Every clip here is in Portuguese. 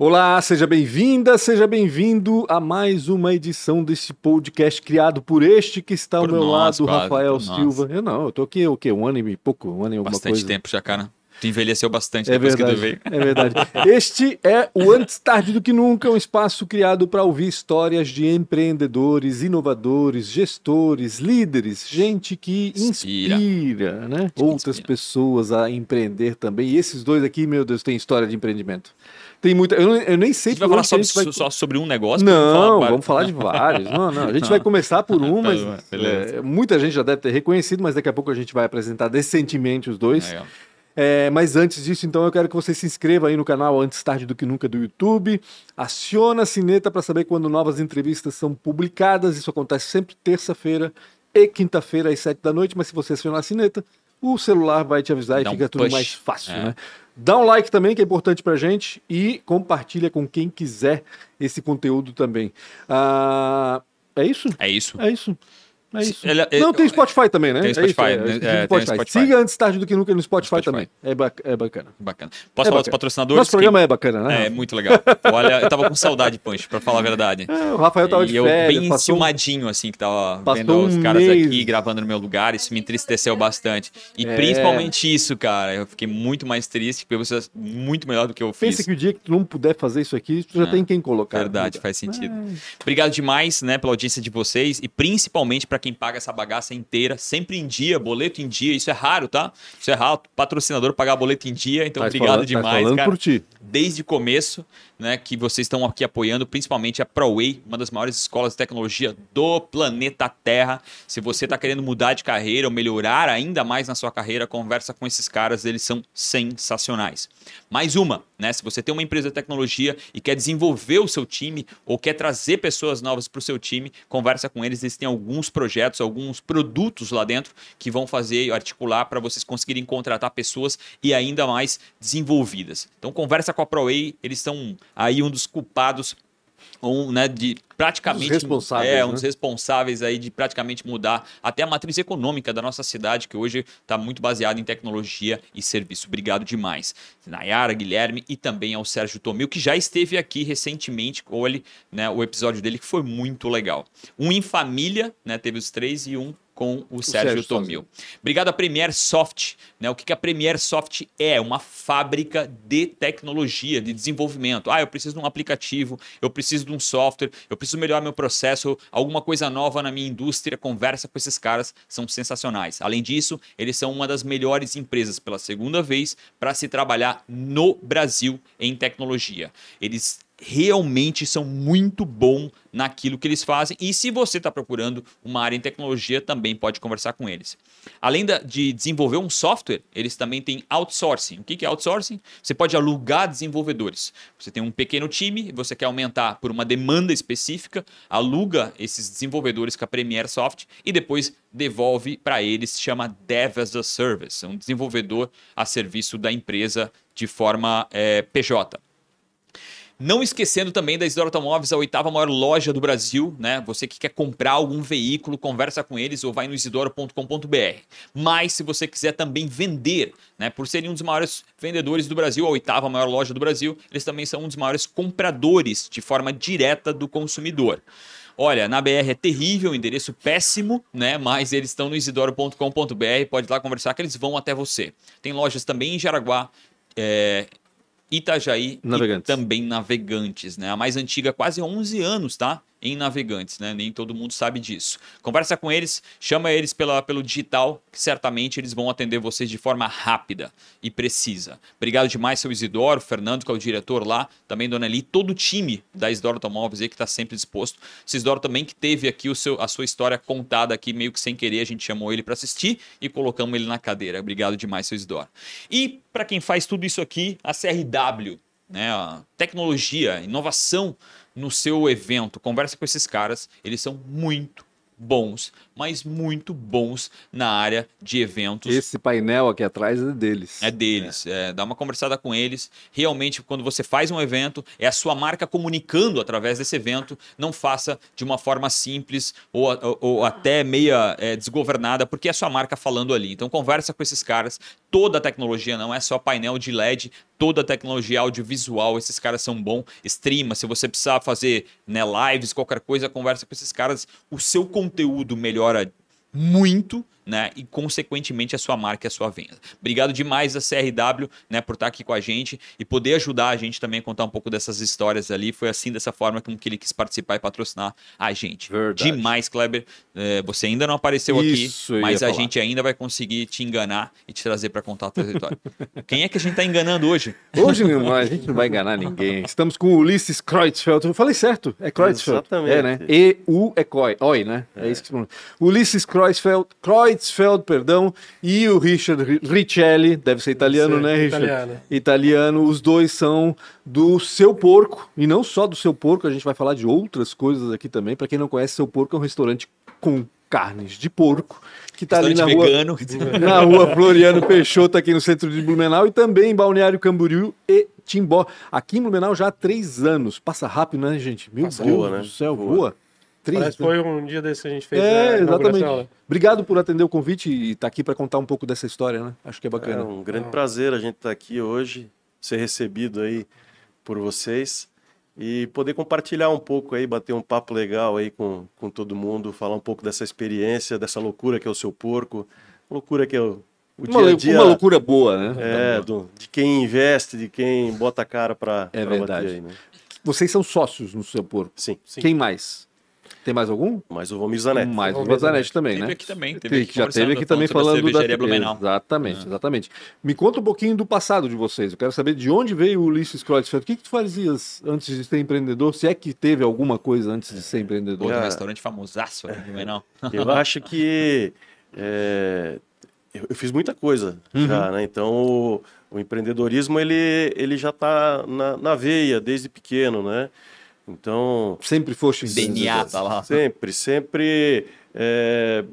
Olá, seja bem-vinda, seja bem-vindo a mais uma edição desse podcast criado por este que está Por ao meu nós, lado, quase, Rafael por nós. Silva. Eu não, eu tô aqui o quê? Um ano e pouco, um ano e alguma Bastante coisa. tempo já, cara. Tu envelheceu bastante É depois que tu verdade, veio. é verdade. Este é o Antes Tarde do Que Nunca, um espaço criado para ouvir histórias de empreendedores, inovadores, gestores, líderes, gente que Inspira. inspira, né? que Outras inspira. pessoas a empreender também. E esses dois aqui, meu Deus, têm história de empreendimento. Tem muita. Eu, eu nem A sei gente vai falar sobre, gente vai- só sobre um negócio? Não, para- vamos falar de vários. Não, não. A gente vai começar por um, mas Tá, beleza. é, muita gente já deve ter reconhecido, mas daqui a pouco a gente vai apresentar decentemente os dois. Legal. É, mas antes disso, então, eu quero que você se inscreva aí no canal Antes Tarde do Que Nunca do YouTube. Aciona a sineta para saber quando novas entrevistas são publicadas. Isso acontece sempre terça-feira e quinta-feira às sete da noite. Mas se você acionar a sineta, o celular vai te avisar Dá e um fica tudo push. mais fácil, É. né? Dá um like também, que é importante pra gente, e compartilha com quem quiser esse conteúdo também. Ah, é isso? É isso. É isso. É isso. Ele- ele- Não, tem Spotify também, né? Tem É Spotify, isso, é, né? esqueci É, do tem Spotify. Spotify. Siga antes tarde do que nunca no Spotify, Spotify. também. É, ba- é bacana. Bacana. É Posso falar dos bacana. patrocinadores? Nosso programa é bacana, né? É, muito legal. Olha, eu tava com saudade, Punch, pra falar a verdade. É, o Rafael tava de e eu bem passou um- enciumadinho, assim, que tava passou vendo os um caras mês. aqui gravando no meu lugar, isso me entristeceu bastante. E É. principalmente isso, cara, eu fiquei muito mais triste, porque você é muito melhor do que eu fiz. Pensa que o dia que tu não puder fazer isso aqui, tu já É, tem quem colocar. Verdade, faz sentido. Obrigado demais, né, pela audiência de vocês e principalmente para quem paga essa bagaça inteira, sempre em dia, boleto em dia. Isso é raro, tá? Isso é raro. Patrocinador pagar boleto em dia. Então, Tá obrigado falando, tá demais, falando cara. por ti. Desde o começo, né, que vocês estão aqui apoiando, principalmente a ProWay, uma das maiores escolas de tecnologia do planeta Terra. Se você está querendo mudar de carreira ou melhorar ainda mais na sua carreira, conversa com esses caras, eles são sensacionais. Mais uma, né? Se você tem uma empresa de tecnologia e quer desenvolver o seu time ou quer trazer pessoas novas para o seu time, conversa com eles. Eles têm alguns projetos, alguns produtos lá dentro que vão fazer e articular para vocês conseguirem contratar pessoas e ainda mais desenvolvidas. Então conversa com a ProWay, eles são aí um dos culpados um, né, de praticamente Um dos responsáveis, é, um né? dos responsáveis aí de praticamente mudar até a matriz econômica da nossa cidade, que hoje está muito baseada em tecnologia e serviço. Obrigado demais. Nayara, Guilherme e também ao Sérgio Tomil, que já esteve aqui recentemente com ele, né, o episódio dele que foi muito legal. Um em família, né, teve os três e um com o, Sérgio, Sérgio Tomil. Obrigado a Premier Soft. Né? O que, que a Premier Soft é? Uma fábrica de tecnologia, de desenvolvimento. Ah, eu preciso de um aplicativo, eu preciso de um software, eu preciso melhorar meu processo, alguma coisa nova na minha indústria. Conversa com esses caras, são sensacionais. Além disso, eles são uma das melhores empresas pela segunda vez para se trabalhar no Brasil em tecnologia. Eles realmente são muito bom naquilo que eles fazem. E se você está procurando uma área em tecnologia, também pode conversar com eles. Além da- de desenvolver um software, eles também têm outsourcing. O que que é outsourcing? Você pode alugar desenvolvedores. Você tem um pequeno time, você quer aumentar por uma demanda específica, aluga esses desenvolvedores com a Premier Soft e depois devolve para eles, chama Dev as a Service, um desenvolvedor a serviço da empresa de forma eh, PJ. Não esquecendo também da Isidoro Automóveis, a oitava maior loja do Brasil, né? Você que quer comprar algum veículo, conversa com eles ou vai no isidoro.com.br. Mas se você quiser também vender, né? Por serem um dos maiores vendedores do Brasil, a oitava maior loja do Brasil, eles também são um dos maiores compradores de forma direta do consumidor. Olha, na BR é terrível, endereço péssimo, né? Mas eles estão no isidoro.com.br, pode ir lá conversar que eles vão até você. Tem lojas também em Jaraguá, é, Itajaí Navegantes. e também Navegantes, né? A mais antiga, quase 11 anos, tá? Em Navegantes, né? Nem todo mundo sabe disso. Conversa com eles, chama eles pela, pelo digital, que certamente eles vão atender vocês de forma rápida e precisa. Obrigado demais, seu Isidoro, Fernando, que é o diretor lá, também Dona Eli, todo o time da Isidoro Automóveis aí que está sempre disposto. O Isidoro também que teve aqui o seu, a sua história contada aqui meio que sem querer, a gente chamou ele para assistir e colocamos ele na cadeira. Obrigado demais, seu Isidoro. E para quem faz tudo isso aqui, a CRW, né, a tecnologia, inovação no seu evento. Conversa com esses caras, eles são muito bons, mas muito bons na área de eventos. Esse painel aqui atrás é deles. É deles. É. dá uma conversada com eles. Realmente, quando você faz um evento, é a sua marca comunicando através desse evento. Não faça de uma forma simples ou, ou, ou até meia é, desgovernada, porque é a sua marca falando ali. Então, conversa com esses caras. Toda a tecnologia não é só painel de LED, toda a tecnologia audiovisual. Esses caras são bons. Streama. Se você precisar fazer né, lives, qualquer coisa, conversa com esses caras. O seu conteúdo melhora muito né? E, consequentemente, a sua marca e a sua venda. Obrigado demais a CRW né, por estar aqui com a gente e poder ajudar a gente também a contar um pouco dessas histórias ali. Foi assim, dessa forma, que ele quis participar e patrocinar a gente. Verdade. Demais, Kleber. É, você ainda não apareceu Isso, aqui, mas a falar. gente ainda vai conseguir te enganar e te trazer para contar a tua história. Quem é que a gente está enganando hoje? Hoje não, a gente não vai enganar ninguém. Estamos com o Ulisses Kreutzfeld. Eu falei certo, é Kreutzfeld. Exatamente. É, né? E-U é COI, Oi, né? É, é isso que você Ulisses Kreutzfeld, Kreutz Kreutzfeld, perdão, e o Richard Richelli, deve ser italiano, ser, né, Richard? Italiano. Italiano. Os dois são do Seu Porco, e não só do Seu Porco, a gente vai falar de outras coisas aqui também. Para quem não conhece, Seu Porco é um restaurante com carnes de porco, que está ali na rua, vegano. na rua Floriano Peixoto, aqui no centro de Blumenau, e também em Balneário Camboriú e Timbó. Aqui em Blumenau já há três anos. Passa rápido, né, gente? Meu Passa Deus boa, né? do céu, voa. voa. Parece né? foi um dia desse que a gente fez. É, exatamente. Obrigado por atender o convite e estar tá aqui para contar um pouco dessa história, né? Acho que é bacana. É um grande prazer a gente estar tá aqui hoje, ser recebido aí por vocês e poder compartilhar um pouco aí, bater um papo legal aí com, com todo mundo, falar um pouco dessa experiência, dessa loucura que é o seu porco, loucura que é o, o uma, dia a dia. Uma loucura boa, né? É, do, de quem investe, de quem bota a cara para é verdade. Aí, né? Vocês são sócios no seu porco? Sim. sim. Quem mais? Tem mais algum? Mais o Vomir Zanetti. Mais o Vomir Zanetti também, teve né? Aqui também, teve aqui já teve aqui também falando da Blumenau. Exatamente, ah. exatamente. Me conta um pouquinho do passado de vocês. Eu quero saber de onde veio o Ulisses Kreutzfeld. O que, que tu fazias antes de ser empreendedor? Se é que teve alguma coisa antes de ser empreendedor. Outro restaurante famosaço aqui em Blumenau. Eu acho que é, eu, fiz muita coisa uhum. já, né? Então o, o, empreendedorismo ele, ele já está na, na veia desde pequeno, né? Então. Sempre foste DNA, tá lá. Sempre, sempre é,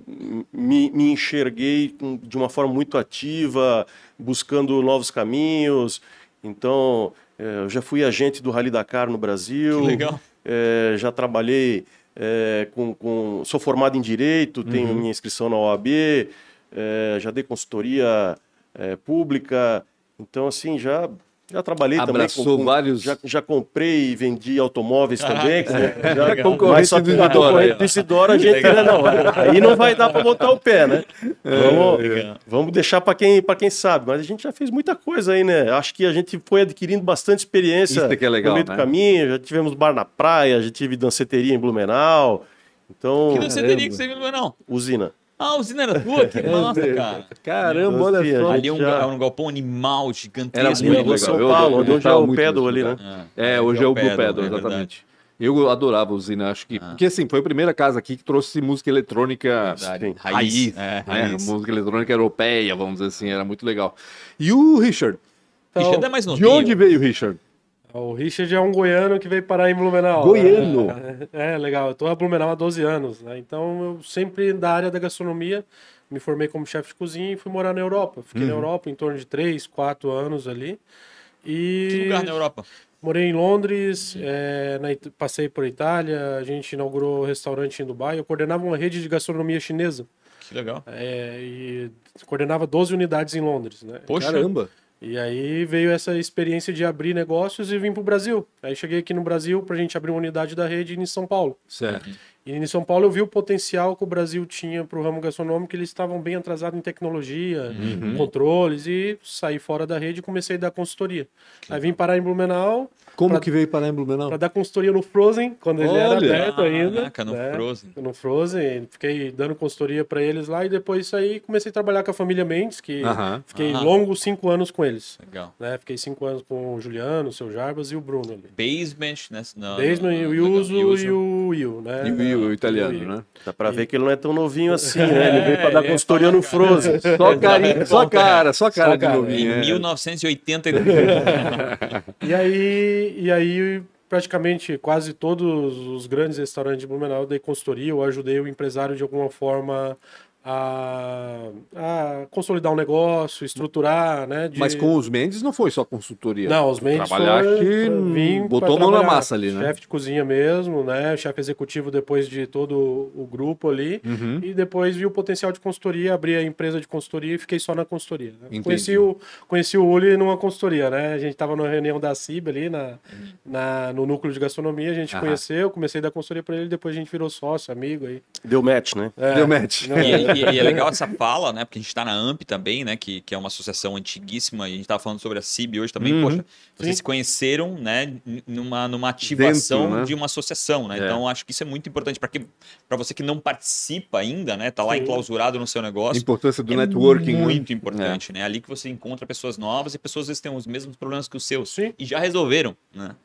me, me, enxerguei de uma forma muito ativa, buscando novos caminhos. Então, é, eu já fui agente do Rally Dakar no Brasil. Que legal. É, já trabalhei é, com, com, Sou formado em Direito, tenho uhum. minha inscrição na OAB, é, já dei consultoria é, pública. Então, assim, já já trabalhei Abraçou também com, vários. Já, já, comprei e vendi automóveis Caraca, também. É, já concorrência do Isidoro. Isidoro a gente né, não. Aí não vai dar para botar o pé, né? É, vamos, vamos deixar para quem, quem sabe. Mas a gente já fez muita coisa aí, né? Acho que a gente foi adquirindo bastante experiência Isso que é legal, no meio né? do caminho. Já tivemos bar na praia, já tive danceteria em Blumenau. Então, que danceteria que você viu em Blumenau? Usina. Ah, a usina era tua? Que massa, cara. Caramba, olha só. Ali é um, já... um galpão animal gigantesco. Era muito legal. São Paulo, onde hoje é o Pedal ali, né? É, hoje é o Blue Pedal, exatamente. Eu adorava a usina, acho que. Ah. Porque assim, foi a primeira casa aqui que trouxe música eletrônica Verdade. raiz. raiz, é, raiz. Né? Música eletrônica europeia, vamos dizer assim, era muito legal. E o Richard? Então, Richard é mais novo. De onde veio o Richard? O Richard é um goiano que veio parar em Blumenau. Goiano? É, é legal. Eu tô a Blumenau há 12 anos, né? Então eu sempre da área da gastronomia me formei como chefe de cozinha e fui morar na Europa. Fiquei uhum. na Europa em torno de 3, 4 anos ali. E... Que lugar na Europa? Morei em Londres, é, na, passei por Itália, a gente inaugurou um restaurante em Dubai. Eu coordenava uma rede de gastronomia chinesa. Que legal. É, e coordenava 12 unidades em Londres. Né? Poxa. Caramba! E aí veio essa experiência de abrir negócios e vim para o Brasil. Aí cheguei aqui no Brasil para a gente abrir uma unidade da rede em São Paulo. Certo. E em São Paulo eu vi o potencial que o Brasil tinha para o ramo gastronômico, eles estavam bem atrasados em tecnologia, uhum. controles, e saí fora da rede e comecei a dar consultoria. Que Aí vim parar em Blumenau, como pra, que veio parar em Blumenau? Para dar consultoria no Frozen, quando ele era aberto ah, ainda. Caraca, no né? Frozen. No Frozen, fiquei dando consultoria para eles lá e depois saí comecei a trabalhar com a família Mendes, que uh -huh. fiquei uh -huh. longos cinco anos com eles. Legal. Né? Fiquei cinco anos com o Juliano, o seu Jarbas e o Bruno ali. Basement, né? Não, Basement, o Yuzo e o Will, né? E o Will, o italiano, né? Dá para ver que ele não é tão novinho assim, né? Ele veio para dar consultoria no Frozen. Só carinho, só cara, só cara, só cara de novinho. Em 1982. e aí, e aí praticamente quase todos os grandes restaurantes de Blumenau eu dei consultoria, eu ajudei o empresário de alguma forma a, a consolidar um negócio, estruturar, né? de- Mas com os Mendes não foi só consultoria. Não, os Mendes Trabalhar foi- que foi vir botou a mão na massa ali, né? Chefe de cozinha mesmo, né? Chefe executivo depois de todo o grupo ali. Uhum. E depois vi o potencial de consultoria, abri a empresa de consultoria e fiquei só na consultoria. né? Conheci o, conheci o Uli numa consultoria, né? A gente estava numa reunião da CIB ali na, na, no núcleo de gastronomia, a gente Aham. conheceu, comecei a dar consultoria para ele, depois a gente virou sócio, amigo aí. Deu match, né? É, Deu match. não, E, e- é legal essa fala, né? Porque a gente está na AMP também, né? Que, que é uma associação antiguíssima. E a gente estava falando sobre a CIB hoje também. Uhum. Poxa, vocês Sim. se conheceram, né? Numa, numa ativação Dentro, né? de uma associação, né? É. Então, acho que isso é muito importante para você que não participa ainda, né? Tá lá Sim. enclausurado no seu A negócio. importância do é networking. né? muito importante, né? Ali que você encontra pessoas novas e pessoas às vezes têm os mesmos problemas que os seus Sim. e já resolveram, né?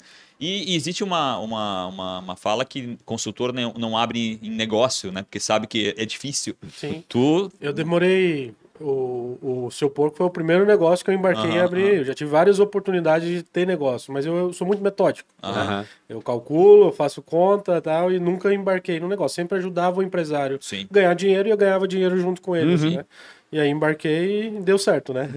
E, e existe uma, uma, uma, uma fala que consultor não, não abre em negócio, né? Porque sabe que é difícil. Sim. Tu Eu demorei. O, o seu porco foi o primeiro negócio que eu embarquei em Aham, abrir. aham. Eu já tive várias oportunidades de ter negócio, mas eu, eu sou muito metódico. Aham. Aham. Eu calculo, eu faço conta e tal, e nunca embarquei no negócio. Sempre ajudava o empresário Sim. a ganhar dinheiro e eu ganhava dinheiro junto com eles, Uhum. né? E aí embarquei e deu certo, né?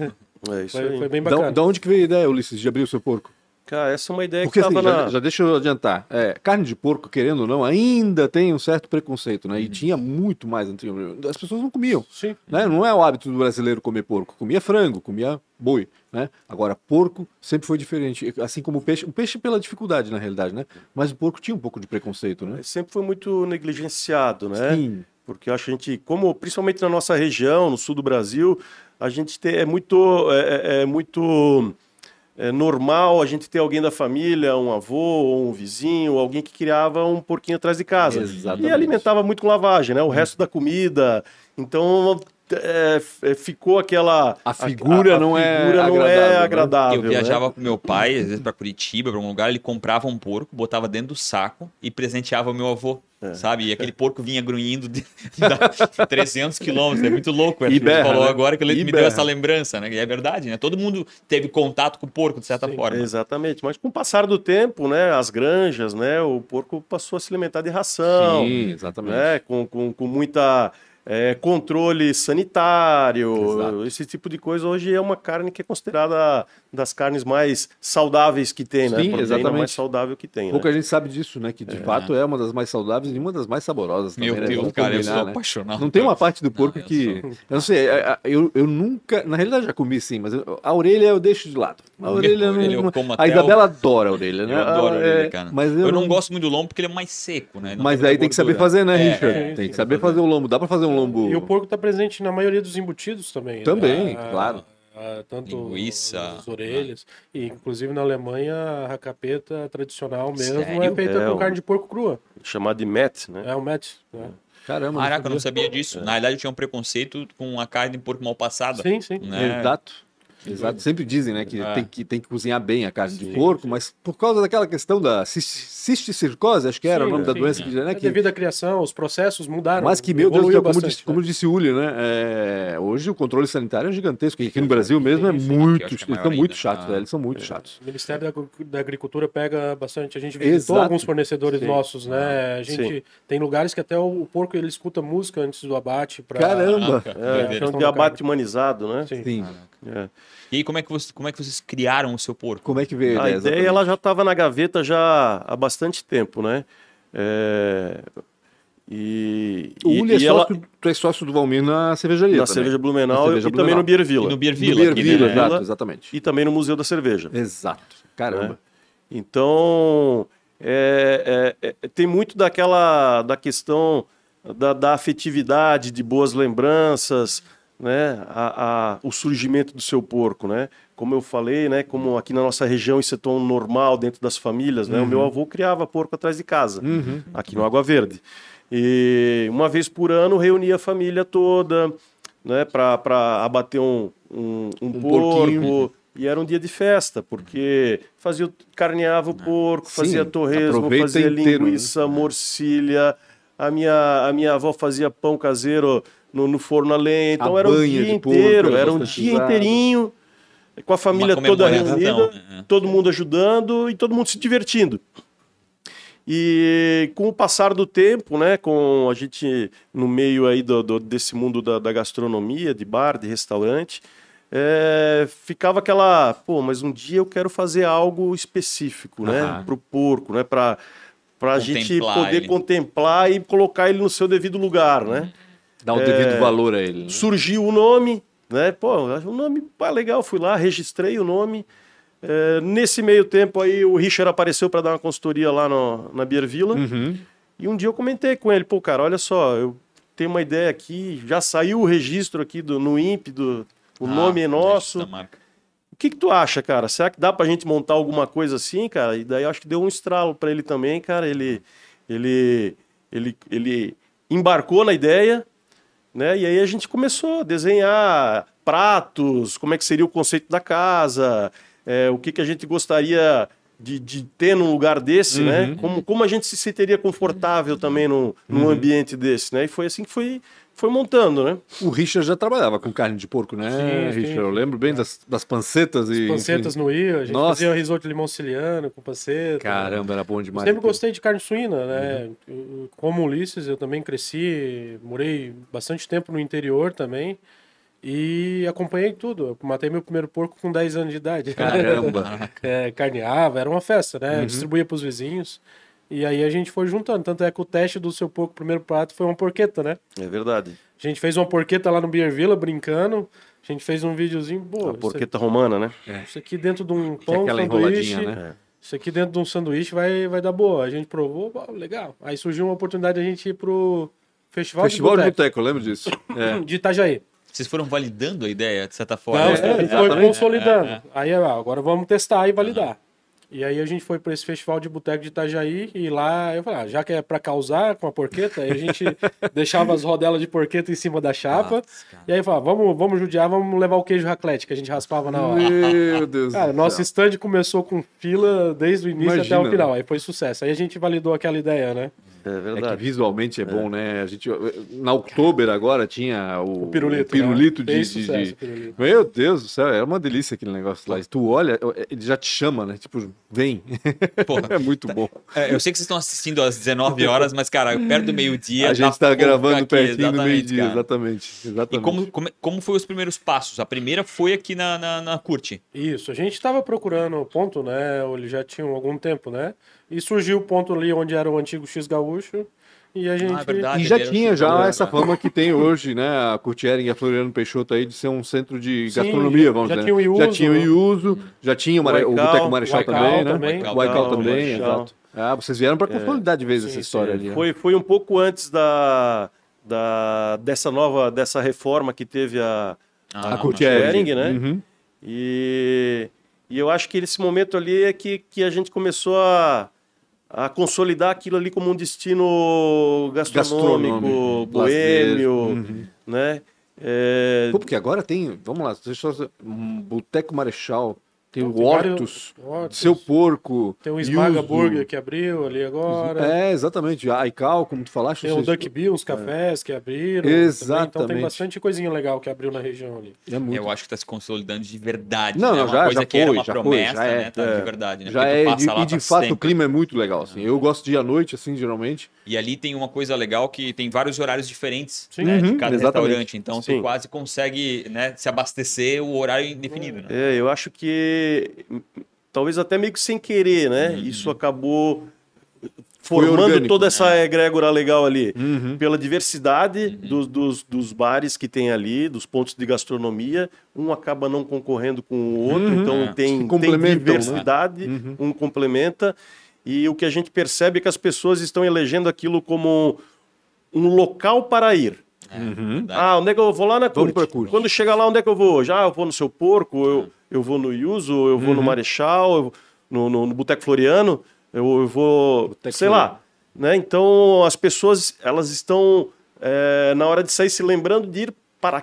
É isso Foi, aí. foi bem Da, bacana. da onde que veio a ideia, Ulisses, de abrir o seu porco? Cara, essa é uma ideia Porque que assim, tava já, na... já deixa eu adiantar. É, carne de porco, querendo ou não, ainda tem um certo preconceito, Uhum. né? E tinha muito mais antigamente. As pessoas não comiam. Sim. Né? Não é o hábito do brasileiro comer porco. Comia frango, comia boi. Né? Agora, porco sempre foi diferente. Assim como o peixe. O peixe pela dificuldade, na realidade, né? Mas o porco tinha um pouco de preconceito, né? Sempre foi muito negligenciado, né? Sim. Porque eu acho que a gente, como principalmente na nossa região, no sul do Brasil, a gente tem, é muito, é, é- é muito é normal a gente ter alguém da família, um avô ou um vizinho, alguém que criava um porquinho atrás de casa. Exatamente. E alimentava muito com lavagem, né? O resto da comida. Então é, é, ficou aquela. A figura não é figura não é agradável, né? Eu né? viajava com meu pai, às vezes pra Curitiba, pra um lugar, ele comprava um porco, botava dentro do saco e presenteava o meu avô, É. sabe? E aquele porco vinha grunhindo de, da 300 quilômetros, é muito louco. Ele falou né? agora que ele E me deu essa lembrança, né? E é verdade, né? Todo mundo teve contato com o porco, de certa Sim, forma. Exatamente, mas com o passar do tempo, né, as granjas, né, o porco passou a se alimentar de ração, Sim, exatamente. né, com, com, com muita é, controle sanitário, Exato. esse tipo de coisa hoje é uma carne que é considerada das carnes mais saudáveis que tem, né, Sim, proteína exatamente. mais saudável que tem, né? Pouca gente sabe disso, né? Que de fato é uma das mais saudáveis e uma das mais saborosas Meu também, né? Deus, Vamos cara, eu combinar, sou né? apaixonado. Não tem uma parte do porco eu que. sou- Eu não sei, é, é, eu, eu nunca. Na realidade já comi sim, mas eu- a orelha eu deixo de lado. A orelha, A orelha eu não. A Isabela adora a orelha, né? Eu adoro a Ela é- orelha, cara. Mas eu, Eu não gosto muito do lombo porque ele é mais seco, né? Não Mas aí tem que saber fazer, né, É, Richard? é, tem que saber fazer. um lombo. Dá pra fazer um lombo. E o porco está presente na maioria dos embutidos também. né? Também, A- claro. a- tanto Linguiça, as orelhas. E inclusive na Alemanha, a racapeta tradicional mesmo é Sério? feita É, com o- carne de porco crua. chamado de met, né? É o match. Né? Caramba, Caraca, eu não sabia. disso. Na verdade, eu tinha um preconceito com a carne de porco mal passada. Sim, sim. Né? Exato. Exato. Sempre dizem, né, que, É. tem que tem que cozinhar bem a carne de Sim, porco, mas por causa daquela questão da cis- cisticircose, acho que era Sim, o nome da sim. doença, que, né, É que Devido à criação, os processos mudaram. Mas que, meu Deus como, bastante, disse, como né? disse o Uli, né? é, hoje o controle sanitário é gigantesco. E aqui no Brasil mesmo é Sim, sim, muito. é Eles são muito chatos, Ah. velho. Eles são muito chatos. O Ministério da, da Agricultura pega bastante. A gente visitou Exato. alguns fornecedores Sim. nossos, né? A gente Sim. tem lugares que até o, o porco ele escuta música antes do abate. Pra... Caramba! Caraca, É, de da abate humanizado, né? Sim. É. E aí, como é, que você, como é que vocês criaram o seu porco? Como é que veio A ideia? ideia exatamente? ela já estava na gaveta já há bastante tempo, né? É, E, O e- Uli é e ela- sócio, tu é sócio do Valmir na cervejaria. na também. cerveja Blumenau Na cerveja e também Blumenau. no Beer Villa. E no Beer No Villa, Beer aqui, Villa, né? exato, exatamente. E também no Museu da Cerveja. Exato. Caramba. Então, é, é, é, tem muito daquela da questão da, da afetividade, de boas lembranças, né? A, a- o surgimento do seu porco, né? Como eu falei, né? Como aqui na nossa região isso é tão normal dentro das famílias, né? O meu avô criava porco atrás de casa, Uhum. aqui no Água Verde. E uma vez por ano reunia a família toda, né? Para abater um, um, um porco. porquinho. E era um dia de festa, porque fazia, carneava o porco, Sim, fazia torresmo, fazia inteiro, né? linguiça, morcilha. A minha, a minha avó fazia pão caseiro no, no forno a lenha. Então A era um dia porco inteiro, era um dia inteirinho, com a família toda comemoração, reunida, né? todo mundo ajudando e todo mundo se divertindo. E com o passar do tempo, né, com a gente no meio aí do, do- desse mundo da, da gastronomia, de bar, de restaurante, é, ficava aquela, pô, mas um dia eu quero fazer algo específico, né, Aham. pro porco, né, para para a gente poder ele. contemplar e colocar ele no seu devido lugar, né? Dá o devido valor a ele. né? surgiu o nome, né? Pô, o nome pá, legal, fui lá, registrei o nome. É, nesse meio tempo aí o Richard apareceu para dar uma consultoria lá no, na Beer Villa. Uhum. E um dia eu comentei com ele, pô, cara, olha só, eu tenho uma ideia aqui, já saiu o registro aqui do, no INPE, do, o Ah, nome é nosso. O que, que tu acha, cara? Será que dá pra gente montar alguma coisa assim, cara? E daí eu acho que deu um estralo pra ele também, cara. Ele, ele, ele, ele embarcou na ideia, né? E aí a gente começou a desenhar pratos, como é que seria o conceito da casa, é, o que, que a gente gostaria de, de ter num lugar desse, né? Como, como a gente se sentiria confortável também num, num ambiente desse, né? E foi assim que foi, foi montando, né? O Richard já trabalhava com carne de porco, né, Sim, sim. Richard? Eu lembro bem das, das pancetas e. Pancetas enfim. no Rio, a gente Nossa. fazia risoto de limão siciliano com panceta. Caramba, era bom Eu demais. sempre gostei de carne suína, né? Eu- Como Ulisses, eu também cresci, morei bastante tempo no interior também e acompanhei tudo. Eu matei meu primeiro porco com 10 anos de idade. Caramba. é, carneava, era uma festa, né? Uhum. Distribuía para os vizinhos. E aí a gente foi juntando. Tanto é que o teste do seu porco primeiro prato foi uma porqueta, né? É verdade. A gente fez uma porqueta lá no Beer Villa, brincando. A gente fez um videozinho, pô, A porqueta romana, né? isso aqui dentro de um é pão, aquela sanduíche, enroladinha, né? isso aqui dentro de um sanduíche vai, vai dar boa. A gente provou, pô, legal. Aí surgiu uma oportunidade de a gente ir pro Festival, Festival de de Boteco, Boteco, eu lembro disso. É. de Itajaí. Vocês foram validando a ideia, de certa Não, forma. a gente foi consolidando. Aí ah, agora vamos testar e validar. E aí a gente foi para esse festival de boteco de Itajaí e lá eu falei, ah, já que é para causar com a porqueta, aí a gente deixava as rodelas de porqueta em cima da chapa. Nossa, e aí falava, vamos, vamos judiar, vamos levar o queijo raclete que a gente raspava na hora. Meu Deus. Cara, do nosso céu. stand começou com fila desde o início Imagina, até o final. Aí foi sucesso. Aí a gente validou aquela ideia, né? É É que verdade. visualmente é bom, né? A gente, na Oktober agora tinha o, O pirulito. pirulito né? de, de- sucesso, de- o pirulito. Meu Deus do céu, é uma delícia aquele negócio lá. E tu olha, ele já te chama, né? Tipo, vem. Porra. É muito bom. É, eu sei que vocês estão assistindo às 19 horas, mas, cara, perto do meio-dia. A gente tá tá gravando aqui, pertinho do exatamente, meio-dia, cara. exatamente. E exatamente. como, como, como foi os primeiros passos? A primeira foi aqui na, na, na Curte. Isso, a gente estava procurando o ponto, né? Ele já tinha algum tempo, né? E surgiu o ponto ali onde era o antigo X Gaúcho. E a gente. Ah, é verdade. E já tinha o já chutador, essa né? fama que tem hoje, né? A Curtiering e a Floriano Peixoto aí de ser um centro de Sim, gastronomia, já- vamos já dizer. tinha o Iuso, já tinha o Iuso, já tinha o, Mare... o Guaical, Boteco Marechal também, né? também. O Guaical Guaical, também, Marechal. exato. Ah, vocês vieram para consolidar de vez Sim, essa sim. história ali, né? Foi, foi um pouco antes da, da, dessa nova, dessa reforma que teve a, Ah, a Curtiering, né? Uhum. E, e eu acho que esse momento ali é que, que a gente começou a, a consolidar aquilo ali como um destino gastronômico, boêmio, uhum. né? É, Pô, porque agora tem, vamos lá, Boteco Marechal, tem o Tem vários- Hortus. Seu Porco, Tem o Esmaga Yuzu. Burger que abriu ali agora. É, exatamente. A Aical, como tu falaste. Tem o Duck Bill, os cafés que abriram. também. Então Exatamente. tem bastante coisinha legal que abriu na região ali. É muito Eu acho que está se consolidando de verdade. Não, né? não, Uma já- coisa já que era foi, uma já foi, promessa, já é, né? Tá é. de verdade. Né? Já é, passa de- lá, e de tá fato o sempre. clima é muito legal, assim. Eu gosto de ir à noite, assim, geralmente. E ali tem uma coisa legal que tem vários horários diferentes Sim. né, de Uhum, cada exatamente. restaurante. Então Sim. tu quase consegue né, se abastecer o horário indefinido. Né? é, eu acho que talvez até meio que sem querer, né? Uhum. Isso acabou formando orgânico, toda essa egrégora legal ali. Uhum. Pela diversidade dos, dos, dos bares que tem ali, dos pontos de gastronomia, um acaba não concorrendo com o outro, Uhum. então É. tem, tem né? diversidade, Uhum. um complementa, e o que a gente percebe é que as pessoas estão elegendo aquilo como um local para ir. É, Uhum. verdade. Ah, onde é que eu vou lá na Vamos Curte? pra Curte. Quando chega lá, onde é que eu vou? Já eu vou no seu porco, eu, eu vou no Yuzu, eu vou no Uhum. Marechal, eu no, no, no Boteco Floriano, eu, eu vou, Boteco sei lá. Né? Então, as pessoas, elas estão, é, na hora de sair, se lembrando de ir para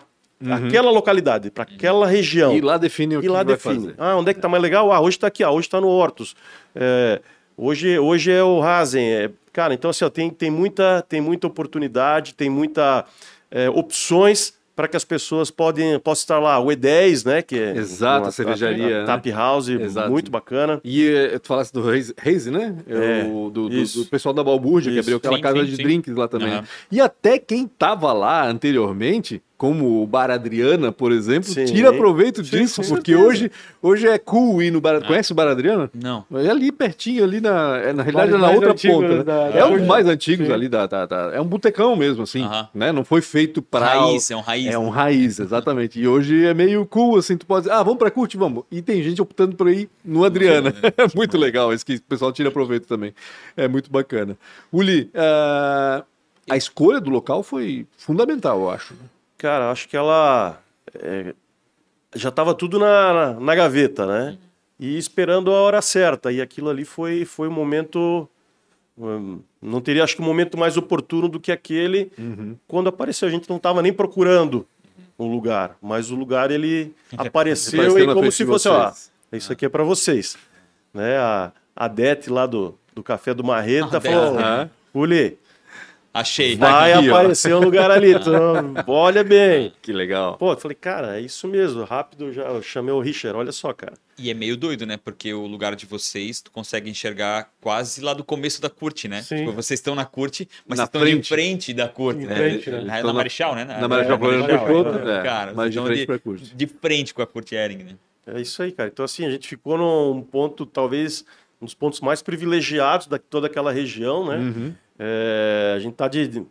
aquela localidade, para aquela região. Uhum. E lá define o E que lá vai define. fazer. Ah, onde é que tá mais legal? Ah, hoje tá aqui, ah, hoje tá no Hortus. É, hoje, hoje é o Rasen. É, cara, então assim, ó, tem, tem, muita, tem muita oportunidade, tem muita é, opções para que as pessoas podem, possam estar lá. O E10, né? Que é Exato, uma a cervejaria, a- a Tap House, Exato. muito bacana. E eh, tu falasse do Reise, Reise, né? É, o, do, do- do pessoal da Balbúrdia, que abriu aquela Sim, casa sim, de sim. drinks lá também. Aham. E até quem tava lá anteriormente, como o Bar Adriana, por exemplo, Sim. tira proveito Sim, disso, porque certeza. hoje, hoje é cool ir no Ah. Bar... Conhece o Bar Adriana? Não. É ali pertinho, ali na. É, na realidade é na outra ponta. né? da- é um dos mais antigos Sim. ali da, da- da- É um botecão mesmo, assim. Aham. Né? Não foi feito para. Raiz, é um raiz. É um raiz, exatamente. E hoje é meio cool, assim, tu pode dizer, ah, vamos pra Curte, vamos. E tem gente optando por ir no Adriana. É muito legal, isso que o pessoal tira proveito também. É muito bacana. Uli, ah, a escolha do local foi fundamental, eu acho. Cara, acho que ela é, já estava tudo na, na, na gaveta, né? E esperando a hora certa. E aquilo ali foi, foi um momento. hum, não teria, acho que, um momento mais oportuno do que aquele quando apareceu. A gente não estava nem procurando um lugar, mas o lugar ele apareceu e como se fosse, ó, vocês. isso aqui é para vocês. Né? A, a Det lá do, do Café do Marreta A falou: Det, né? Uli, Achei. vai aqui, ó." aparecer um lugar ali. Então, olha bem. Que legal. Pô, eu falei, cara, é isso mesmo, rápido já eu chamei o Richard, olha só, cara. E é meio doido, né? Porque o lugar de vocês, tu consegue enxergar quase lá do começo da curte, né? Sim. Tipo, vocês estão na curte, mas Na vocês estão frente. de frente da curte. Em né? frente, né? Na, na na- Marechal, né? Na Marechal Floriano Peixoto, né? é, Cara, mas de frente curte. De frente com a curte Ering, né? É isso aí, cara. Então, assim, a gente ficou num ponto, talvez, um dos pontos mais privilegiados de toda aquela região, né? Uhum. É, a gente tá de, de-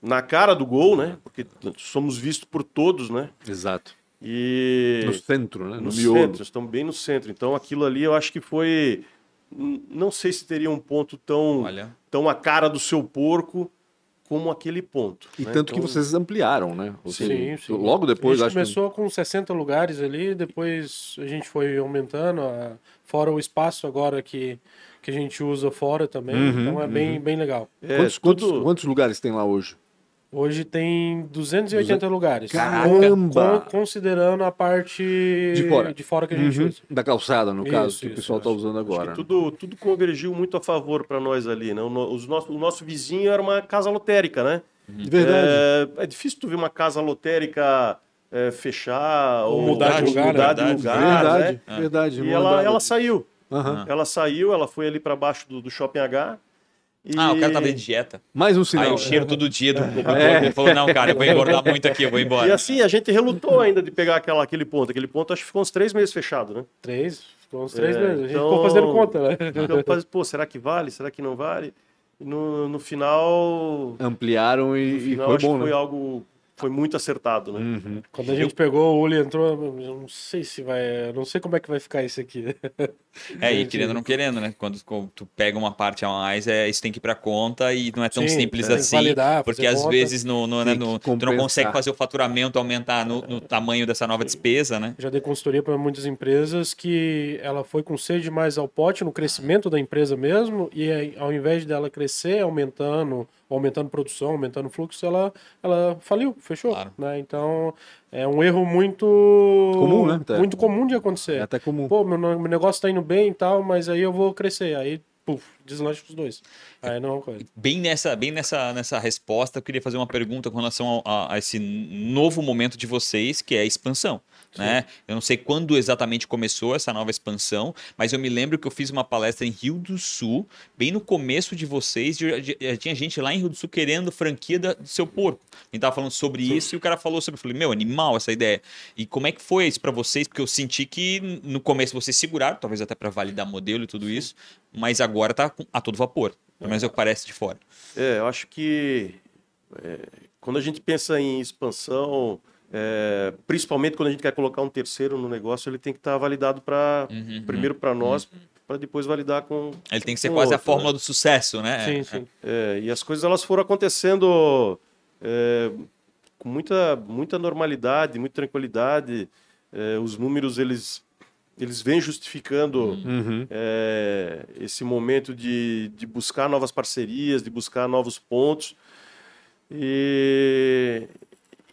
na cara do gol, né? Porque somos vistos por todos, né? Exato. E No centro, né? No, no miolo. centro, estamos bem no centro. Então, aquilo ali eu acho que foi. Não sei se teria um ponto tão, Olha. tão a cara do seu porco como aquele ponto. E né? tanto que Então, vocês ampliaram, né? Ou Sim, sim. Logo depois, a acho gente começou com 60 lugares ali, depois a gente foi aumentando, a- fora o espaço agora que, que a gente usa fora também, Uhum, então é bem, bem legal. é, quantos, quantos- tudo- quantos lugares tem lá hoje? Hoje tem 280 lugares, Caramba! com- considerando a parte De fora. de fora que a gente Uhum. usa. Da calçada, no Isso, caso, que o isso, pessoal está isso. usando agora. Tudo, tudo convergiu muito a favor para nós ali, né? O, no- os nosso, o nosso vizinho era uma casa lotérica, né? De verdade. É, é difícil tu ver uma casa lotérica é, fechar Ou ou mudar de lugar, mudar né? de lugar, verdade, né? verdade. E ela, ela saiu. Aham. Ela saiu, ela foi ali para baixo do, do Shopping H. E... Ah, o cara tava de dieta. Mais um Aí sinal. o cheiro todo dia do É. Ele falou, não, cara, eu vou engordar muito aqui, eu vou embora. E assim, a gente relutou ainda de pegar aquela, aquele ponto. Aquele ponto acho que ficou uns três meses fechado, né? Três, ficou uns três É, meses. A gente então- ficou fazendo conta, né? Então, pô, será que vale? Será que não vale? E no, no final, Ampliaram e, no e final foi acho bom, que foi né? algo, foi muito acertado, né? Uhum. Quando a gente pegou, o Uli entrou, eu não sei se vai, eu não sei como é que vai ficar isso aqui. É, e querendo ou não querendo, né? Quando, tu pega uma parte a mais, é, isso tem que ir pra conta e não é tão Sim, simples que assim. validar, porque às conta. vezes no, no, né, no- tu não consegue fazer o faturamento aumentar no, no tamanho dessa nova despesa, né? Já dei consultoria para muitas empresas que ela foi com sede mais ao pote no crescimento da empresa mesmo e ao invés dela crescer aumentando, aumentando produção, aumentando fluxo, ela, ela faliu, fechou. Claro. Né? Então é um erro muito Comum, né, até. Muito comum de acontecer. É até comum. Pô, meu, meu negócio tá indo bem e tal, mas aí eu vou crescer. Aí, puf, deslancha os dois. Aí não é uma coisa. Bem nessa, bem nessa, nessa resposta, eu queria fazer uma pergunta com relação ao- a, a esse novo momento de vocês, que é a expansão. Né? Eu não sei quando exatamente começou essa nova expansão, mas eu me lembro que eu fiz uma palestra em Rio do Sul, bem no começo de vocês, de- de- tinha gente lá em Rio do Sul querendo franquia da- do seu porco. A gente tava falando sobre isso e o cara falou sobre, eu falei, meu, animal essa ideia. E como é que foi isso para vocês? Porque eu senti que no começo vocês seguraram, talvez até para validar modelo e tudo isso, mas agora tá a todo vapor. Pelo menos é o que parece de fora. É, eu acho que é, quando a gente pensa em expansão, é, principalmente quando a gente quer colocar um terceiro no negócio, ele tem que estar validado para Uhum, primeiro para nós, para depois validar com. Ele tem que ser quase a outro, fórmula do sucesso, né? Sim, É, sim. É, e as coisas elas foram acontecendo é, com muita, muita normalidade, muita tranquilidade. É, os números eles, eles vêm justificando Uhum. é, esse momento de, de buscar novas parcerias, de buscar novos pontos. E,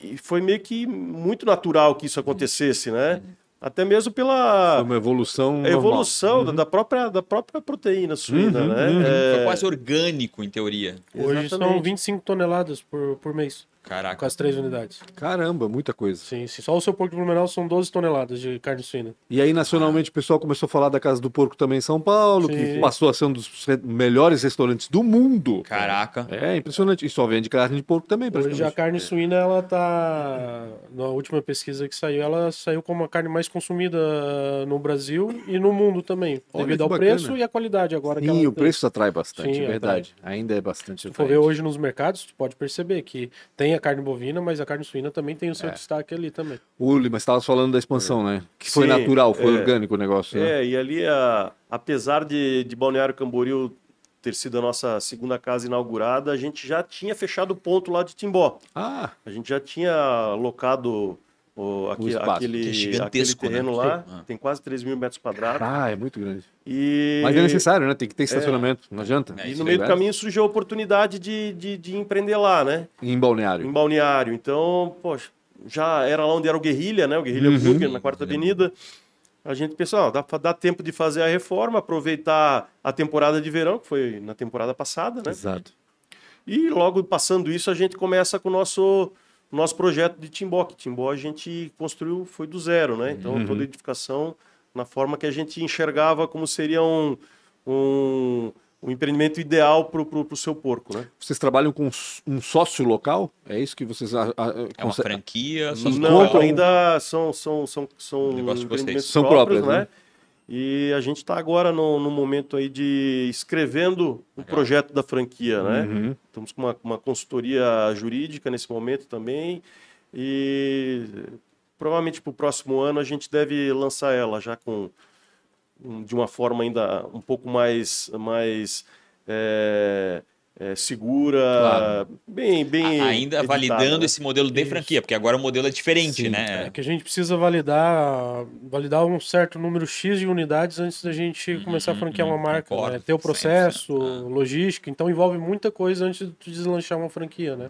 e foi meio que muito natural que isso acontecesse, né? Até mesmo pela uma evolução. evolução da- da, própria, da própria proteína suína, Uhum, né? uhum. É, Foi quase orgânico, em teoria. Hoje são Exatamente. 25 toneladas por, por mês. Caraca. com as três unidades. Caramba, muita coisa. Sim, sim. Só o seu porco de Blumenau são 12 toneladas de carne suína. E aí, nacionalmente, o pessoal começou a falar da Casa do Porco também em São Paulo, que Sim. passou a ser um dos re- melhores restaurantes do mundo. Caraca. É impressionante. E só vende carne de porco também, Hoje a carne suína, ela tá. Na última pesquisa que saiu, ela saiu como a carne mais consumida no Brasil e no mundo também. Olha devido que ao bacana. preço e à qualidade agora que Sim, ela o tem. preço atrai bastante, Sim, é verdade. Ainda é bastante Se for ver hoje nos mercados, tu pode perceber que tem a carne bovina, mas a carne suína também tem o É. seu destaque ali também. Uli, mas estava falando da expansão, né? Que foi Sim, natural, foi é. orgânico o negócio, né? É, e ali, a- apesar de, de Balneário Camboriú ter sido a nossa segunda casa inaugurada, a gente já tinha fechado o ponto lá de Timbó. Ah, A gente já tinha locado o, aque- espaço, aquele, que é aquele gigantesco, né? terreno lá, Sim. Ah. tem quase 3 mil metros quadrados. ah, é muito grande. E, Mas é necessário, né? Tem que ter estacionamento, não adianta. É, e no é meio do caminho surgiu a oportunidade de, de, de empreender lá, né? Em Balneário. em Balneário. Então, poxa, já era lá onde era o Guerrilha, né? O Guerrilha Uhum. Burger, na Quarta Avenida. A gente pensou, ó, dá, dá tempo de fazer a reforma, aproveitar a temporada de verão, que foi na temporada passada, né? Exato. E logo passando isso, a gente começa com o nosso, nosso projeto de Timbó. Que Timbó a gente construiu, foi do zero, né? Então, toda a edificação na forma que a gente enxergava como seria um, um, um empreendimento ideal para o seu porco, né? Vocês trabalham com um sócio local? É isso que vocês... a- a- É uma franquia, Não, compram- ainda são, são, são, são de vocês. empreendimentos São próprios, próprias, né? né? E a gente está agora no, no momento aí de escrevendo o projeto da franquia, né? Uhum. Estamos com uma, uma consultoria jurídica nesse momento também e provavelmente para o próximo ano a gente deve lançar ela já com um- de uma forma ainda um pouco mais mais é, é, segura, Claro. bem bem ainda editada, validando né? esse modelo de Isso. franquia, porque agora o modelo é diferente, Sim, né? É que a gente precisa validar, validar um certo número X de unidades antes da gente começar a franquear uma uhum, marca. concordo, né? Ter o processo, 100%, ah. logística, então envolve muita coisa antes de tu deslanchar uma franquia, né?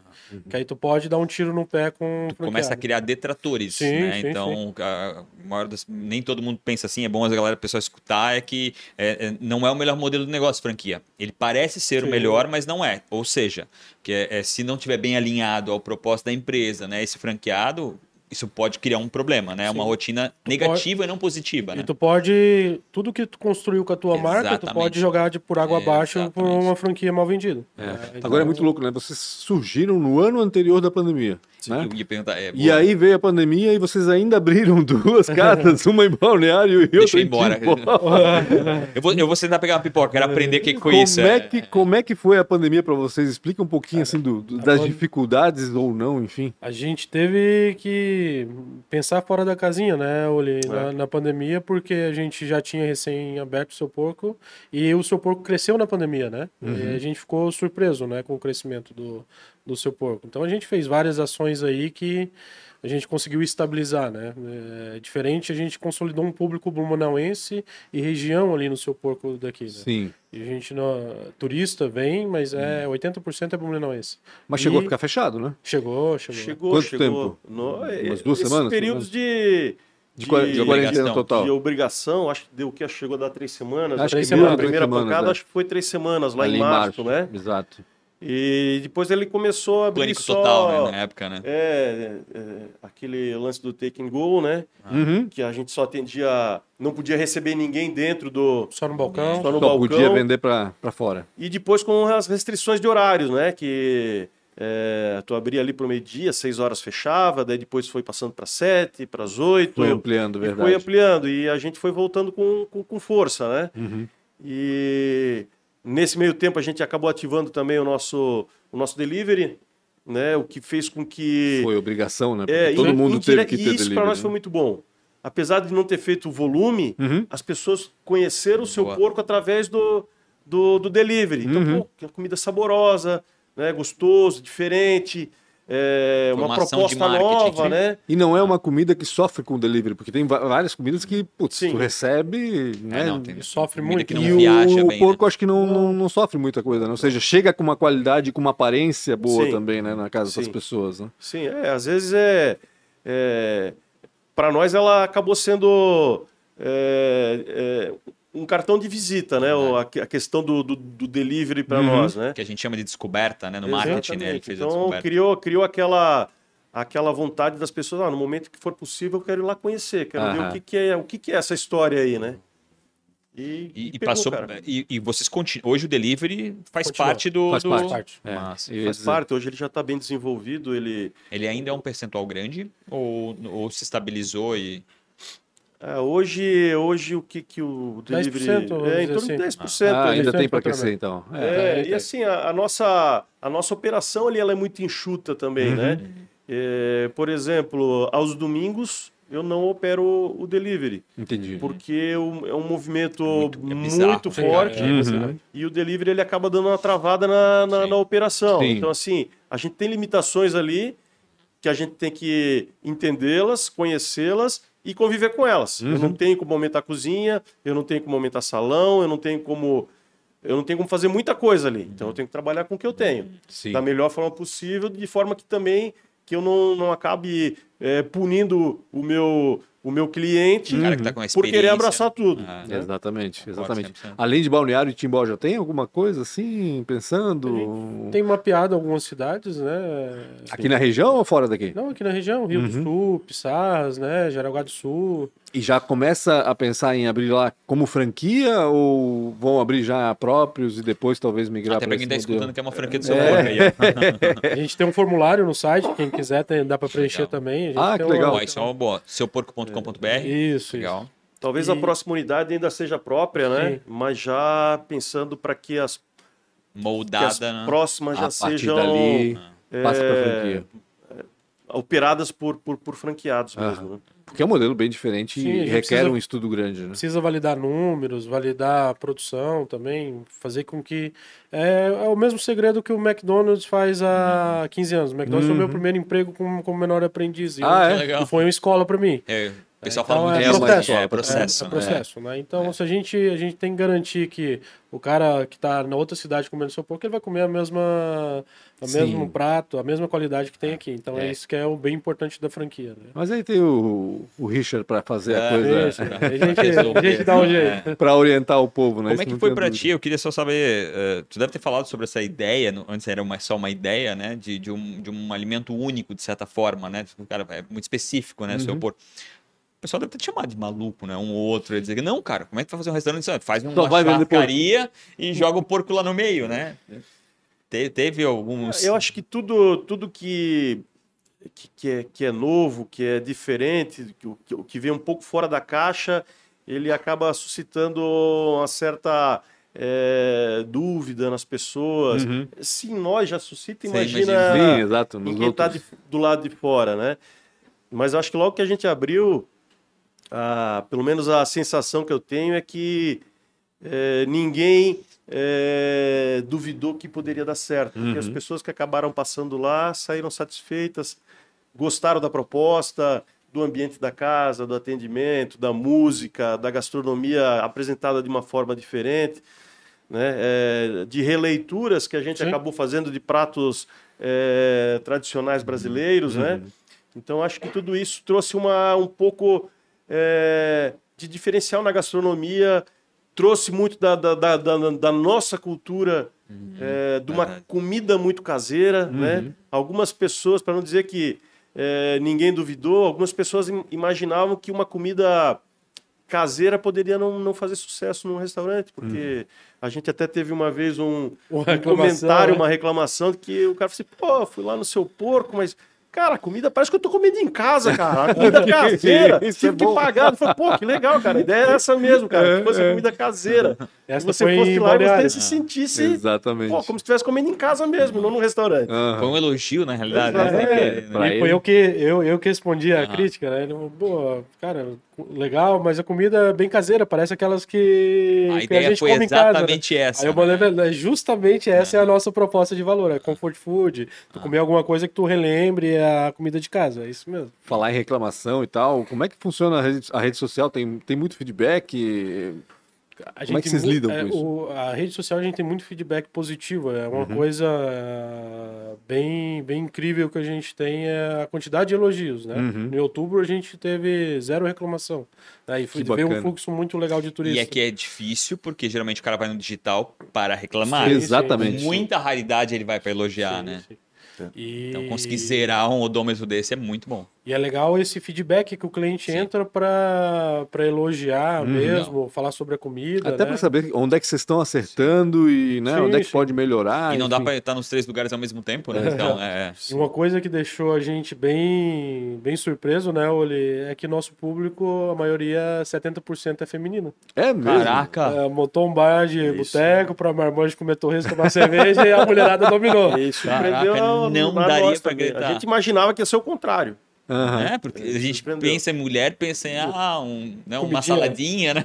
Que aí tu pode dar um tiro no pé com o Tu começa a criar detratores, Sim, né? sim, então, a maior das- nem todo mundo pensa assim, é bom a galera, a pessoa escutar, é que é, é, não é o melhor modelo de negócio, franquia. Ele parece ser o Sim. melhor, mas não é. Ou seja, que é, é, se não tiver bem alinhado ao propósito da empresa, né? Esse franqueado, isso pode criar um problema, né? Uma Sim. rotina negativa e não positiva, né? E tu pode. Tudo que tu construiu com a tua marca, tu Exatamente. pode jogar de por água abaixo por Exatamente. uma franquia mal vendida. É. É, então- Agora é muito louco, né? Vocês surgiram no ano anterior da pandemia, né? Eu ia perguntar, é, E aí veio a pandemia e vocês ainda abriram duas casas, uma em Balneário e Deixa outra eu em ir embora. Eu, vou, eu vou sentar pegar uma pipoca, quero aprender o que, que foi como isso. É que, como é que foi a pandemia para vocês? Explica um pouquinho assim do, do- das dificuldades ou não, enfim. A gente teve que pensar fora da casinha, né, Oli, É. na, na pandemia, porque a gente já tinha recém aberto o seu porco e o seu porco cresceu na pandemia, né? E a gente ficou surpreso, né, com o crescimento do, do seu porco. Então a gente fez várias ações aí que a gente conseguiu estabilizar, né? É, diferente, a gente consolidou um público blumenauense e região ali no seu porco daqui, né? Sim. E a gente, não, turista vem, mas é 80% é blumenauense. Mas chegou a E- ficar fechado, né? Chegou, chegou. Chegou, Quanto chegou. tempo? No, Umas duas semanas, períodos de, De, de de, quarentena obrigação. total. de obrigação, acho que deu o que? Chegou a dar três semanas. Acho a que primeira, a primeira semanas, pancada é. acho que foi três semanas, lá Ali em março, né? Exato. E depois ele começou a abrir Pânico só... total, né? Na época, né? É, é, aquele lance do take and go, né? Uhum. Que a gente só atendia... Não podia receber ninguém dentro do... Só no balcão. Só no Só balcão. podia vender para fora. E depois com as restrições de horários, né? Que é, tu abria ali pro meio-dia, seis horas fechava, daí depois foi passando para sete, para as oito. Foi ampliando, e verdade. foi ampliando. E a gente foi voltando com, com, com força, né? Uhum. E nesse meio tempo a gente acabou ativando também o nosso, o nosso delivery, né? O que fez com que. Foi obrigação, né? Porque É, todo e- mundo teve que ter isso para delivery. nós foi né? muito bom. Apesar de não ter feito o volume, Uhum. as pessoas conheceram o seu Boa. porco através do, do, do delivery. Então, Uhum. pô, é comida saborosa, né? gostoso, diferente, é, uma, proposta nova, né? E não é uma comida que sofre com delivery, porque tem várias comidas que, putz, Sim. tu recebe, né? É, não, tem sofre muito. que não e viaja o bem, porco né? acho que não, não, não sofre muita coisa, né? Ou seja, chega com uma qualidade, com uma aparência boa Sim. também, né? Na casa das Sim. pessoas, né? Sim, é, às vezes é. é para nós ela acabou sendo é, é, um cartão de visita, né? O- a, que- a questão do, do, do delivery para Uhum. nós, né? Que a gente chama de descoberta, né? No marketing, né? Ele Exatamente. fez a Então descoberta. criou, criou aquela, aquela vontade das pessoas, ah, no momento que for possível, eu quero ir lá conhecer, quero ver Aham. o que, que é, o que, que é essa história aí, né? E, E, e pegou, passou. E, e vocês continuam. Hoje o delivery faz Continua. parte do. Faz do- parte. É, ia Faz parte, hoje ele já está bem desenvolvido, ele... Ele ainda é um percentual grande? Ou, ou se estabilizou e. É, hoje, hoje o que, que o 10%, delivery... É, em torno de assim. 10%. Ah, ainda tem para crescer, então. É. É, É, e é. assim, a, a nossa, a nossa operação ali ela é muito enxuta também, né? Uhum. É, por exemplo, aos domingos eu não opero o delivery, Entendi. porque o- é um movimento Muito- muito, é bizarro. Forte é, é, Uhum. e o delivery ele acaba dando uma travada na, na, na operação. Sim. Então, assim, a gente tem limitações ali que a gente tem que entendê-las, conhecê-las e conviver com elas. Eu Uhum. não tenho como aumentar a cozinha, eu não tenho como aumentar salão, eu não tenho como eu não tenho como fazer muita coisa ali. Então eu tenho que trabalhar com o que eu tenho, Sim. da melhor forma possível, de forma que também que eu não, não acabe é, punindo o meu o meu cliente O cara que tá com a por querer abraçar tudo. Ah, né? Exatamente, exatamente. 100%. Além de Balneário e Timbó, já tem alguma coisa assim, pensando? Tem mapeado algumas cidades, né? Aqui na região ou fora daqui? Não, aqui na região, Rio do Uhum. Sul, Pissarras, né? Jaraguá do Sul. E já começa a pensar em abrir lá como franquia ou vão abrir já próprios e depois talvez migrar Até para pra esse quem tá modelo? escutando que é uma franquia do seu É. porco aí, ó. A gente tem um formulário no site, quem quiser tem, dá para preencher Legal. também. A gente Ah, tem que legal. Ó, isso é uma boa. Seuporco.com.br. Isso, Legal. isso. Talvez E- a próxima unidade ainda seja própria, né? Sim. Mas já pensando para que as, que as Moldada, né? próximas já A partir sejam dali passa para é, franquia. operadas por, por, por franqueados Aham. mesmo. Né? Porque é um modelo bem diferente Sim, e requer precisa- um estudo grande, né? Precisa validar números, validar a produção também, fazer com que. É, é o mesmo segredo que o McDonald's faz há 15 anos. O McDonald's foi o meu Uhum. primeiro emprego como, como menor aprendiz. E Ah, eu- é? Legal. E foi uma escola para mim. É, o pessoal Então, fala muito é isso, processo. né? É É, processo. É, né? processo, né? Então, se a gente, a gente tem que garantir que o cara que está na outra cidade comendo seu porco, ele vai comer a mesma, o mesmo prato, a mesma qualidade que tem aqui. Então, é, É. isso que é o bem importante da franquia. Né? Mas aí tem o, o Richard para fazer a É, coisa, Isso, a, gente, a gente dá um jeito. É. para orientar o povo, né? Como Isso é que foi dúvida. ti? Eu queria só saber. eh, tu deve ter falado sobre essa ideia, antes era uma, só uma ideia, né? De, de, um, de um alimento único, de certa forma, né? O cara é muito específico, né? Seu Uhum. porco. O pessoal deve ter te chamado de maluco, né? Um ou outro. Ia dizer, que, não, cara, como é que tu vai fazer um restaurante? Faz uma Só vai vender porco." churrascaria e joga o porco lá no meio, né? Te- teve alguns. Eu acho que tudo, tudo que, que, que é, que é novo, que é diferente, que, o- que, vem um pouco fora da caixa, ele acaba suscitando uma certa é, dúvida nas pessoas. Uhum. Se nós já suscita, Sim, imagina, Sim, exato. quem está do lado de fora, né? Mas eu acho que logo que a gente abriu, ah, pelo menos a sensação que eu tenho é que eh, ninguém eh, duvidou que poderia dar certo. Porque as Uhum. pessoas que acabaram passando lá saíram satisfeitas, gostaram da proposta, do ambiente da casa, do atendimento, da música, da gastronomia apresentada de uma forma diferente, né? Eh, de releituras que a gente Sim. acabou fazendo de pratos eh, tradicionais brasileiros, né? Uhum. Então acho que tudo isso trouxe uma, um pouco é, de diferencial na gastronomia, trouxe muito da, da, da, da- da nossa cultura, é, de uma verdade. comida muito caseira, né? Algumas pessoas, para não dizer que é, ninguém duvidou, algumas pessoas im- imaginavam que uma comida caseira poderia não, não fazer sucesso num restaurante, porque a gente até teve uma vez um, Uma um comentário, né? uma reclamação que o cara falou assim, pô, fui lá no seu porco, mas, cara, a comida parece que eu tô comendo em casa, cara. A comida caseira, Isso tive é que bom. pagar. Eu falei, pô, que legal, cara. A ideia era essa mesmo, cara. Que fosse a comida caseira. Essa Se você foi fosse lá e você se sentisse, Exatamente. pô, como se estivesse comendo em casa mesmo, não no restaurante. Aham. Foi um elogio, na realidade. Né? É, E ele. foi eu que, eu, eu que respondi a Aham. crítica, né? Ele falou, pô, cara, legal, mas a comida é bem caseira, parece aquelas que, A que ideia gente foi come em casa. né? exatamente essa. Aí eu né? mandei "É justamente essa é a nossa proposta de valor, é comfort food, Ah. tu comer alguma coisa que tu relembre a comida de casa, é isso mesmo. Falar em reclamação e tal, como é que funciona a rede, a rede social? Tem, tem muito feedback? A Como é que vocês lidam é, com isso? o- a rede social a gente tem muito feedback positivo. É uma Uhum. coisa é, bem, bem incrível que a gente tem é a quantidade de elogios, né? Uhum. Em outubro a gente teve zero reclamação. Aí foi, Que veio um fluxo muito legal de E turistas. é que é difícil, porque geralmente o cara vai no digital para reclamar. Sim, Exatamente. Com muita raridade ele vai para elogiar, Sim, né? sim. E... Então conseguir zerar um odômetro desse é muito bom. E é legal esse feedback que o cliente Sim. entra para elogiar Uhum. mesmo, falar sobre a comida. Até né? para saber onde é que vocês estão acertando e né, Sim, onde é que sim. pode melhorar. e não dá para estar nos três lugares ao mesmo tempo, né? Então, é. E uma coisa que deixou a gente bem, bem surpreso, né, Oli, é que nosso público, a maioria, 70% é feminino. É mesmo. Caraca! É, montou um bar de Isso. boteco pra marmanjo comer torresmo, tomar cerveja e a mulherada dominou. Surpreendeu Caraca, não a daria também. gritar. A gente imaginava que ia ser o contrário. Aham. É, porque a gente surpreendeu. pensa em mulher, pensa em ah, um, né, uma saladinha, né?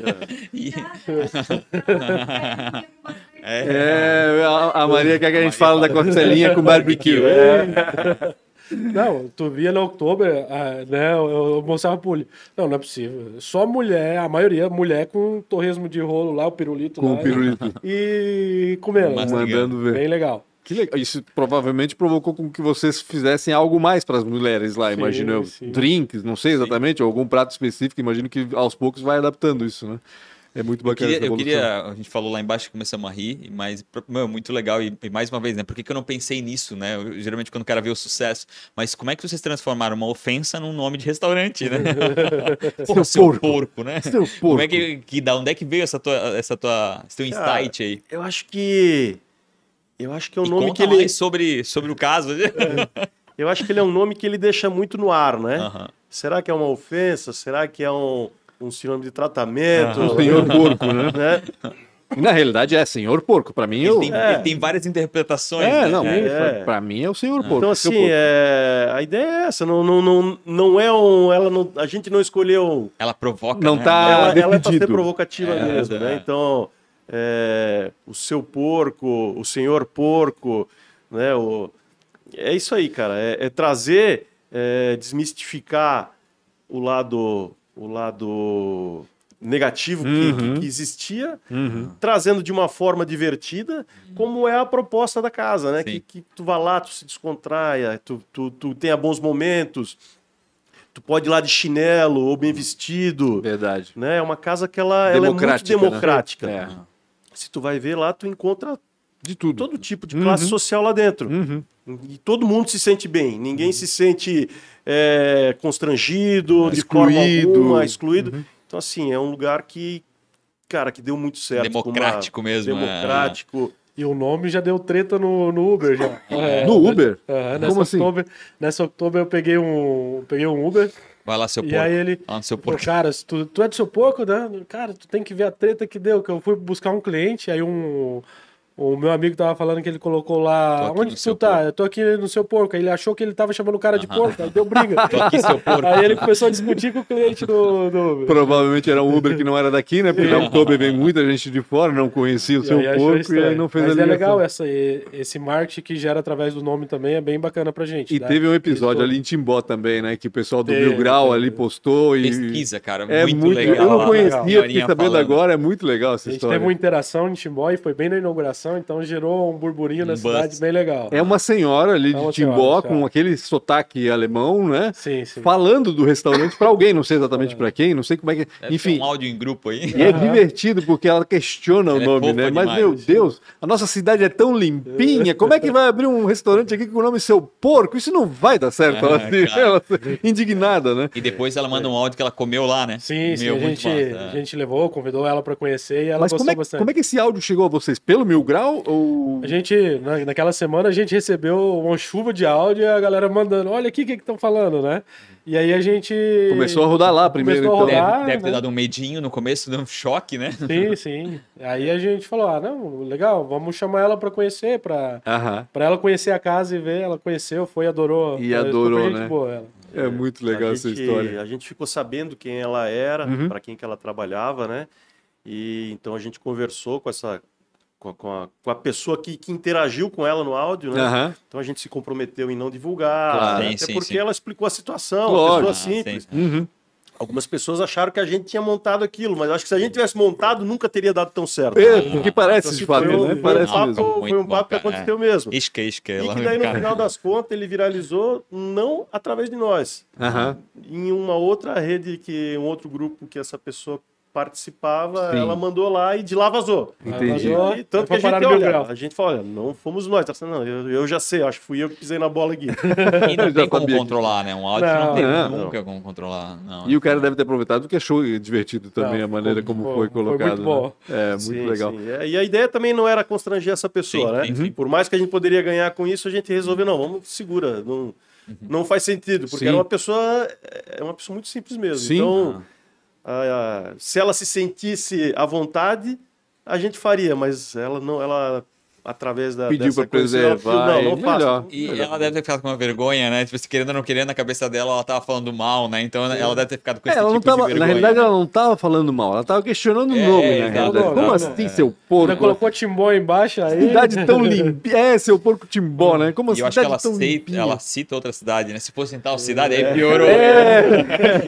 E- é. É, a, a Maria quer que a gente fale da costelinha com barbecue. É. Não, tu via no outubro, ah, né, eu, mostrava pro Oli. Não, não é possível. Só mulher, a maioria, mulher com torresmo de rolo lá, o pirulito Com lá. o pirulito. E comendo. Né? Mandando ver. Bem legal. Que legal. Isso provavelmente provocou com que vocês fizessem algo mais para as mulheres lá, Sim, imagino eu. sim. Drinks, não sei exatamente, ou algum prato específico, imagino que aos poucos vai adaptando isso, né? É muito Eu bacana queria, essa eu queria, a gente falou lá embaixo que começamos a rir, mas, meu, muito legal. E, e mais uma vez, né? Por que, que eu não pensei nisso, né? Eu, geralmente quando o cara vê o sucesso. Mas como é que vocês transformaram uma ofensa num nome de restaurante, né? Pô, Seu porco. porco, né? Seu porco. Como é que, que da onde é que veio essa tua, essa tua, esse teu Cara, insight aí? Eu acho que. Eu acho que é um E nome conta que ele. mais sobre, sobre o caso. Eu acho que ele é um nome que ele deixa muito no ar, né? Aham. Será que é uma ofensa? Será que é um, um sinônimo de tratamento? O senhor porco, né? né? Na realidade é senhor porco. Para mim, Ele, eu... tem, É. ele tem várias interpretações. É, né? não, É. para mim é o senhor porco. Então, assim, porco. é... a ideia é essa. Não, não, não, não é um. Ela não... A gente não escolheu. Ela provoca. Não né? tá- ela, ela é para ser provocativa É, mesmo, é. né? Então, é, o seu porco, o senhor porco, né? O, é isso aí, cara. É, é trazer, é, desmistificar o lado, o lado negativo que- Uhum. que, que existia, Uhum. trazendo de uma forma divertida, como é a proposta da casa, né? Que, que tu vá lá, tu se descontraia, tu, tu, tu tenha bons momentos, tu pode ir lá de chinelo ou bem vestido, Verdade. né? É uma casa que ela, ela é muito Democrática, né? É. Se tu vai ver lá, tu encontra De tudo. todo tipo de classe Uhum. social lá dentro. Uhum. E todo mundo se sente bem. Ninguém se sente é, constrangido, de forma Excluído. alguma, excluído. Então, assim, é um lugar que, cara, que deu muito certo. com uma- Democrático mesmo. é. Democrático. E o nome já deu treta no, no Uber já. É, No Uber? é, nessa Como assim? October, nessa October eu peguei um, peguei um Uber Vai lá, seu e porco. aí ele Lá no seu Pô, porco. cara, tu, tu é do seu porco, né? Cara, tu tem que ver a treta que deu. Que eu fui buscar um cliente, aí um. O meu amigo tava falando que ele colocou lá. Onde que tu tá? porco." Eu tô aqui no seu porco. Aí ele achou que ele tava chamando o cara de porco, aí deu briga. Tô aqui, seu porco. Aí ele começou a discutir com o cliente do. do... Provavelmente era um Uber que não era daqui, né? Porque na Oktober vem muita gente de fora, não conhecia o E seu aí porco e aí não fez Mas a é ligação. legal essa, esse marketing que gera através do nome também, é bem bacana pra gente. E dá- teve um episódio isso- ali em Timbó também, né? Que o pessoal do Teve, Mil Grau ali postou e. Pesquisa, cara. É muito, muito, legal. Eu não conhecia, fiquei sabendo falando. agora, é muito legal essa A gente história. teve uma interação em Timbó e foi bem na inauguração, então gerou um burburinho na Um buzz. cidade bem legal. É uma senhora ali É de uma Timbó senhora, com senhora. aquele sotaque alemão, né? Sim, sim. Falando do restaurante para alguém, não sei exatamente para quem, não sei como é que. Deve Enfim, ter um áudio em grupo aí. E é divertido porque ela questiona o Ela é nome, fofa né? Mas, demais. meu Deus, a nossa cidade é tão limpinha, como é que vai abrir um restaurante aqui com o nome Seu Porco? Isso não vai dar certo. Ela, Ah, assim, cara. ela indignada, né? E depois ela manda um áudio que ela comeu lá, né? Sim, sim, Meu, a gente, massa, é. a gente levou, convidou ela pra conhecer e ela Mas gostou como é, que- bastante. como é que esse áudio chegou a vocês? Pelo Mil Grau ou... A gente, na, naquela semana, a gente recebeu uma chuva de áudio e a galera mandando, olha aqui o que estão falando, né? E aí a gente... Começou a rodar lá primeiro, Começou então. rodar. Deve, deve ter né? dado um medinho no começo, deu um choque, né? Sim, sim. Aí a gente falou, ah, não, legal, vamos chamar ela pra conhecer, pra, Aham. pra ela conhecer a casa e ver. Ela conheceu, foi, adorou. E adorou, gente né? boa, ela. É muito legal a essa gente, história. A gente ficou sabendo quem ela era, Uhum. para quem que ela trabalhava, né? E então a gente conversou com essa com a, com a, com a pessoa que, que interagiu com ela no áudio, né? Aham. Então a gente se comprometeu em não divulgar, Claro. Sim, até sim, porque sim. ela explicou a situação, Lógico. uma pessoa Ah, sim. simples. Uhum. Algumas pessoas acharam que a gente tinha montado aquilo, mas acho que se a gente tivesse montado, nunca teria dado tão certo. É, porque parece Então, de fato, um- né? foi um Parece papo, mesmo. foi um papo bom, que aconteceu mesmo. Isca, isca. E que no daí, no final das contas, ele viralizou não através de nós, em uma outra rede que um outro grupo que essa pessoa participava, Sim. ela mandou lá e de lá vazou. Entendi. Vazou. E tanto que Foi a gente, olha, a gente fala, olha, não fomos nós, tá? não, eu, eu já sei, acho que fui eu que pisei na bola aqui. E não tem como controlar, né? Um áudio Não, não, tem não. nunca como controlar. Não. E o cara deve ter aproveitado porque achou divertido também Não, a maneira como foi foi colocado. muito bom. né? É, muito Sim, legal. sim. É, E a ideia também não era constranger essa pessoa, Sim, né? sim, sim. Por mais que a gente poderia ganhar com isso, a gente resolveu, não, vamos, segura, não, não faz sentido, porque Sim. era uma pessoa, é uma pessoa muito simples mesmo. Sim. Então, a- a- se ela se sentisse à vontade, a gente faria, mas ela não, ela através da Pediu ela pediu, preservar, não, é não faça. melhor. E Melhor. ela deve ter ficado com uma vergonha, né? Tipo, se querendo ou não querendo, na cabeça dela, ela tava falando mal, né? Então ela deve ter ficado com É, esse ela tipo não de tava, vergonha. na realidade, ela não tava falando mal, ela tava questionando o É, nome, é, na exato, realidade. exato, Como é. assim, seu porco? colocou timbó embaixo aí. Cidade tão limpinha. É, seu porco timbó, né? Como assim? eu acho que ela, limpinha. ela cita outra cidade, né? Se fosse em tal cidade, aí piorou. É,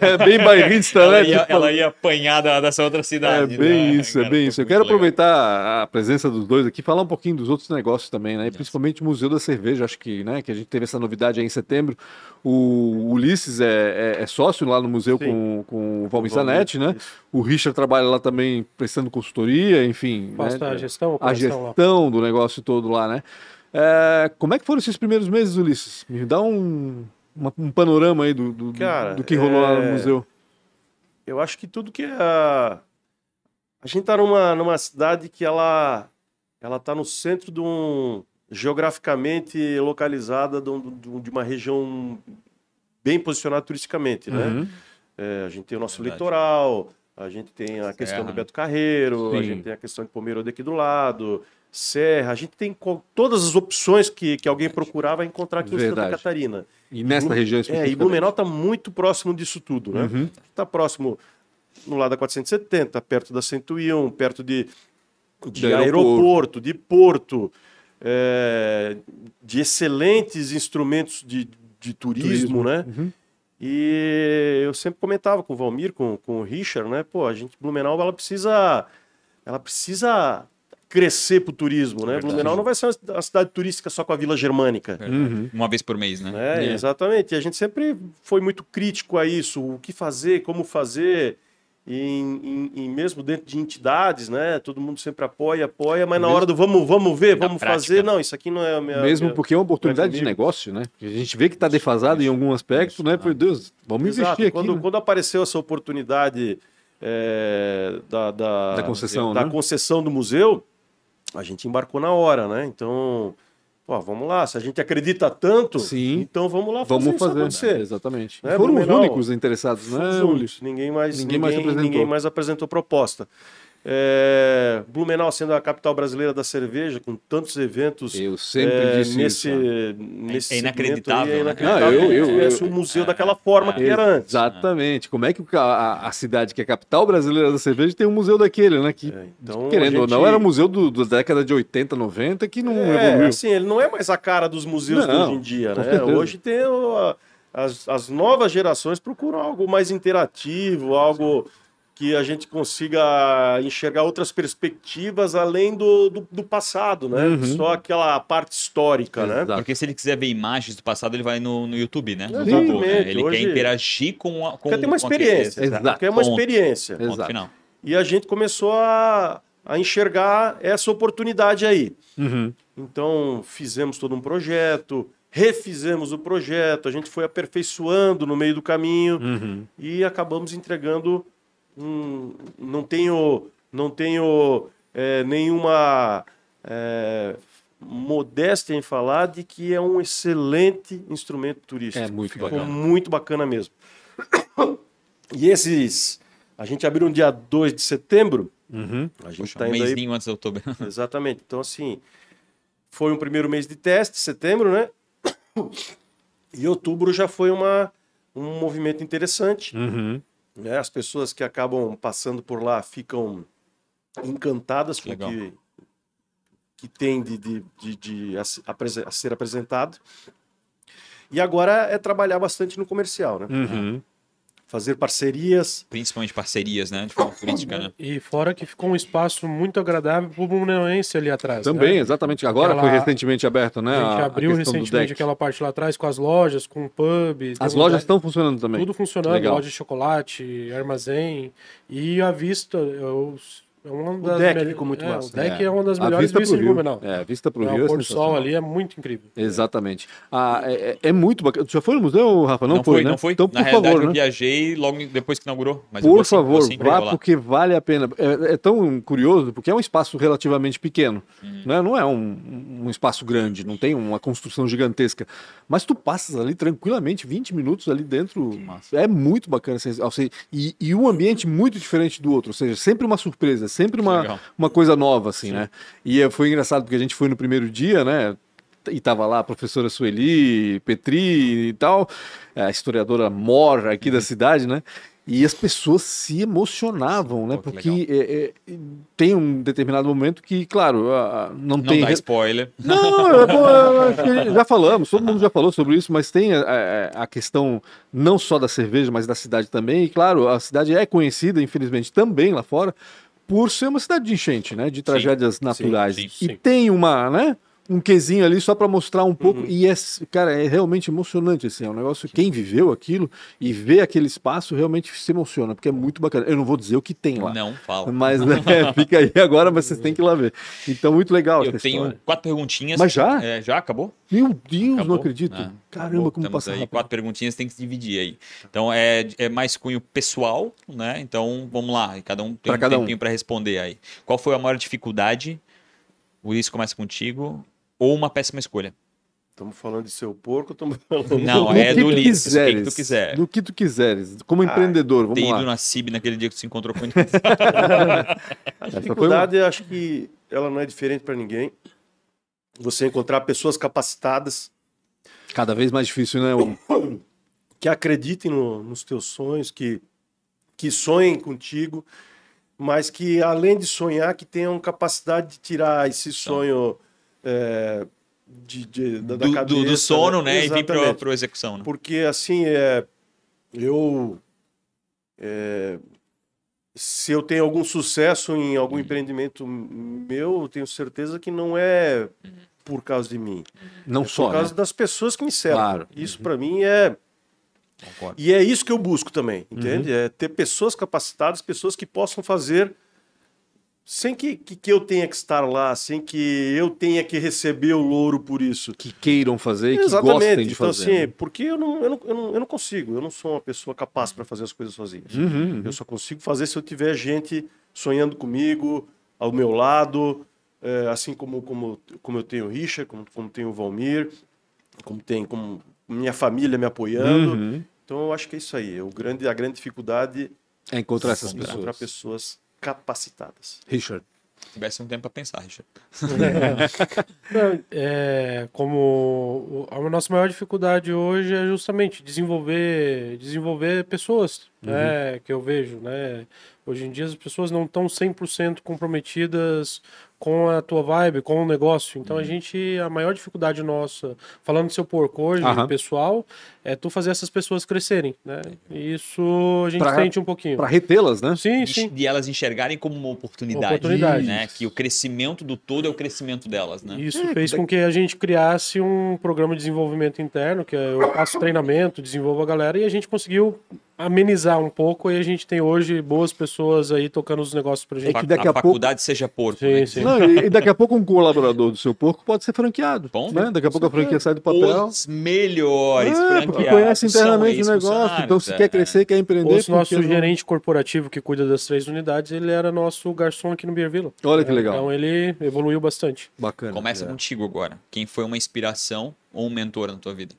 é bem bairrista, Ela, né? ia, Tipo, ela ia apanhar da, dessa outra É cidade. bem né? isso, é bem isso. Eu quero aproveitar a presença dos dois aqui, falar um pouquinho dos outros negócios também, né? E principalmente o Museu da Cerveja, acho que, né, que a gente teve essa novidade aí em setembro. O Ulisses é, é- é sócio lá no museu Sim. com, com o Valmir Zanetti, né? isso. O Richard trabalha lá também prestando consultoria, enfim. Faço né? a gestão, a operação lá. gestão do negócio todo lá, né? É, como é que foram esses primeiros meses, Ulisses? Me dá um, uma- um panorama aí do, do, Cara, do que rolou lá no é- museu. Eu acho que tudo que a a gente tá numa, numa cidade que ela ela tá no centro de um geograficamente localizada de, um- de um- uma região bem posicionada turisticamente, né? Uhum. É, a gente tem o nosso Verdade. litoral, a gente tem a questão Serra, do? Beto Carreiro, a Sim. gente tem a questão de Pomerode aqui do lado, Serra, a gente tem todas as opções que, que alguém procurar vai encontrar aqui em Santa Verdade. Catarina. E nesta Blu- região É, e. Blumenau está muito próximo disso tudo, né? Uhum. Está próximo no lado da 470, perto da 101, perto de, de aeroporto. aeroporto. de porto, é, de excelentes instrumentos de, de turismo, Turismo. né? Uhum. E eu sempre comentava com o Valmir, com, com o Richard, né? Pô, a gente, Blumenau, ela precisa, ela precisa crescer pro turismo, né? Verdade. Blumenau não vai ser uma cidade turística só com a Vila Germânica. Uhum. Uma vez por mês, né? É, É. exatamente. E a gente sempre foi muito crítico a isso, o que fazer, como fazer, em- em- em mesmo dentro de entidades, né? Todo mundo sempre apoia, apoia, mas na Mesmo- hora do vamos, vamos ver, vamos prática. fazer, não, isso aqui não é a minha. Mesmo minha- porque é uma oportunidade de negócio, né? A gente vê que está defasado em algum aspecto, né? Por Deus, vamos Exato. investir aqui. Quando, né? quando apareceu essa oportunidade é, da, da, Da concessão, da né? concessão do museu, a gente embarcou na hora, né? Então, pô, vamos lá. Se a gente acredita tanto, Sim. então vamos lá Vamos fazer, isso fazer. acontecer. Exatamente. Né, Foram os Blumenau? únicos interessados, né, Ulisses? únicos. Ninguém mais, Ninguém ninguém, mais mais apresentou. ninguém mais apresentou proposta. É, Blumenau sendo a capital brasileira da cerveja, com tantos eventos Eu sempre é, disse nesse, isso. né? nesse É inacreditável, né? É inacreditável eu- que eu- tivesse eu- um museu daquela forma que era antes. Exatamente. Como é que a, a cidade que é a capital brasileira da cerveja tem um museu daquele, né? Que, É, então, querendo a ou não, gente- era um museu do, da década de 80, 90 que não É, evoluiu. assim, ele não é mais a cara dos museus de Não, hoje em dia, né? certeza. Hoje tem o- a- as, as novas gerações procuram algo mais interativo, algo que a gente consiga enxergar outras perspectivas além do, do, do passado, né? Uhum. Só aquela parte histórica, né? Exato. Porque se ele quiser ver imagens do passado, ele vai no, no YouTube, né? No Exatamente. Google, né? Ele Hoje- quer interagir com a. Com, Quer ter uma aquele- experiência. Exato. Quer uma Ponto. experiência. Ponto Exato. final. E a gente começou a, a enxergar essa oportunidade aí. Uhum. Então, fizemos todo um projeto, refizemos o projeto, a gente foi aperfeiçoando no meio do caminho Uhum. e acabamos entregando um, não tenho não tenho é, nenhuma é, modéstia em falar de que é um excelente instrumento turístico É muito Ficou bacana. muito bacana mesmo e esses a gente abriu no dia 2 de setembro Uhum. a gente Puxa, está um indo aí mêsinho antes de outubro. Exatamente. Então, assim, foi um primeiro mês de teste, setembro, né? E outubro já foi uma, um movimento interessante. Uhum. Né? As pessoas que acabam passando por lá ficam encantadas com o que, que tem de, de, de, de a, a ser apresentado. E agora é trabalhar bastante no comercial, né? Uhum. Fazer parcerias. Principalmente parcerias, né? De forma política, né? E fora que ficou um espaço muito agradável pro Brunellense ali atrás. Também, né? exatamente. Agora Aquela- foi recentemente aberto, né? A gente a abriu do recentemente aquela parte lá atrás com as lojas, com o pub. As lojas deck- estão funcionando também. Tudo funcionando, Legal. loja de chocolate, armazém. E a vista, eu, é uma das deck muito é, massa. O deck É. é, uma das melhores vista vistas pro de Rio. Blumenau. É, a vista pro É, Rio o é pôr do sol ali é muito incrível. Exatamente. Ah, é, é- é muito bacana. Tu já foi no museu, Rafa? Não, Não, foi, foi, né? não foi. Então, Na por realidade, favor, eu né? viajei logo depois que inaugurou. Eu Por favor, sempre vá porque vale a pena. É, é tão curioso porque é um espaço relativamente pequeno, Uhum. né? Não é um, um espaço grande, não tem uma construção gigantesca. Mas tu passas ali tranquilamente 20 minutos ali dentro. É muito bacana. assim, e, e um ambiente muito diferente do outro. Ou seja, sempre uma surpresa, sempre uma, Legal. uma coisa nova, assim, né? E eh, foi engraçado porque a gente foi no primeiro dia, né? E tava lá a professora Sueli, Petri e tal, a historiadora mor aqui Uhum. da cidade, né? E as pessoas se emocionavam, né? Pô, que Porque é, é, tem um determinado momento que, claro, a- a- não, Não tem. dá re- spoiler. não, é que já falamos, todo mundo já falou sobre isso, mas tem a, a- a questão não só da cerveja, mas da cidade também. E claro, a cidade é conhecida, infelizmente, também lá fora, por ser uma cidade de enchente, né? De tragédias naturais. sim, e sim. tem uma, né? Um quesinho ali só para mostrar um pouco. Uhum. E é, cara, é realmente emocionante, assim. É um negócio. Quem viveu aquilo e vê aquele espaço realmente se emociona, porque é muito bacana. Eu não vou dizer o que tem lá. Não fala. Mas né, fica aí agora, mas vocês têm que ir lá ver. Então, muito legal Eu tenho história. quatro perguntinhas. Mas já? É, já acabou? Meu Deus, não Acabou? acredito. Ah, Caramba, acabou. como Estamos passa aí, quatro perguntinhas tem que se dividir aí. Então é, é mais cunho pessoal, né? Então vamos lá, cada um tem Pra um cada um. tempinho para responder aí. Qual foi a maior dificuldade? O Luiz começa contigo. Ou uma péssima escolha? Estamos falando de seu porco, estamos falando. Não, No é que do tu Liz. O que, que quiseres, tu quiser. No que tu quiseres. Como Ah, empreendedor, Ter vamos ido lá. na CIB naquele dia que tu se encontrou com ele. A dificuldade, eu acho que ela não é diferente para ninguém. Você encontrar pessoas capacitadas Cada vez mais difícil, né? O- que acreditem no- nos teus sonhos, que, que sonhem contigo, mas que além de sonhar, que tenham capacidade de tirar esse sonho é, de, de- da, do, cabeça. do, do sono, né? E vir para a execução. Né? Porque assim, é, eu. é, se eu tenho algum sucesso em algum empreendimento meu, eu tenho certeza que não é por causa de mim. Não é só, por causa né? das pessoas que me cercam. Claro. Isso para mim é. Concordo. E é isso que eu busco também, entende? É ter pessoas capacitadas, pessoas que possam fazer sem que, que, que eu tenha que estar lá, sem que eu tenha que receber o louro por isso. Que queiram fazer e que gostem de então, fazer. assim, né? porque eu não, eu, não, eu, não, eu não consigo, eu não sou uma pessoa capaz para fazer as coisas sozinho. Uhum, uhum. Eu só consigo fazer se eu tiver gente sonhando comigo, ao meu lado, é, assim como, como, como eu tenho o Richard, como, como tenho o Valmir, como tem como minha família me apoiando. Uhum. Então eu acho que é isso aí. O grande, a grande dificuldade É encontrar essas é encontrar pessoas. Capacitadas. Richard. Tivesse um tempo para pensar, Richard. Não, é, como a nossa maior dificuldade hoje é justamente desenvolver, desenvolver pessoas, né, que eu vejo, né? Hoje em dia as pessoas não estão 100% comprometidas com a tua vibe, com o negócio. Então a gente, a maior dificuldade nossa, falando do seu porco hoje, Aham. pessoal, é tu fazer essas pessoas crescerem, né? E isso a gente Pra- sente um pouquinho. Para retê-las, né? Sim, sim. De elas enxergarem como uma oportunidade. Oportunidade. Né? Que o crescimento do todo é o crescimento delas, né? Isso É, fez da- com que a gente criasse um programa de desenvolvimento interno, que é eu faço treinamento, desenvolvo a galera, e a gente conseguiu amenizar um pouco, e a gente tem hoje boas pessoas aí tocando os negócios pra gente. que daqui a, a pouco- faculdade seja porco. Sim, né? sim. Não, e, daqui a pouco um colaborador do seu porco pode ser franqueado. Bom, né? Daqui a pouco a franquia sai do papel. Os melhores É, porque franqueados conhece internamente o negócio. Então, se é. quer crescer, quer empreender. O nosso não? gerente corporativo que cuida das três unidades, ele era nosso garçom aqui no Beer Villa. Olha que legal. Então ele evoluiu bastante. Bacana. Começa É. contigo agora. Quem foi uma inspiração ou um mentor na tua vida?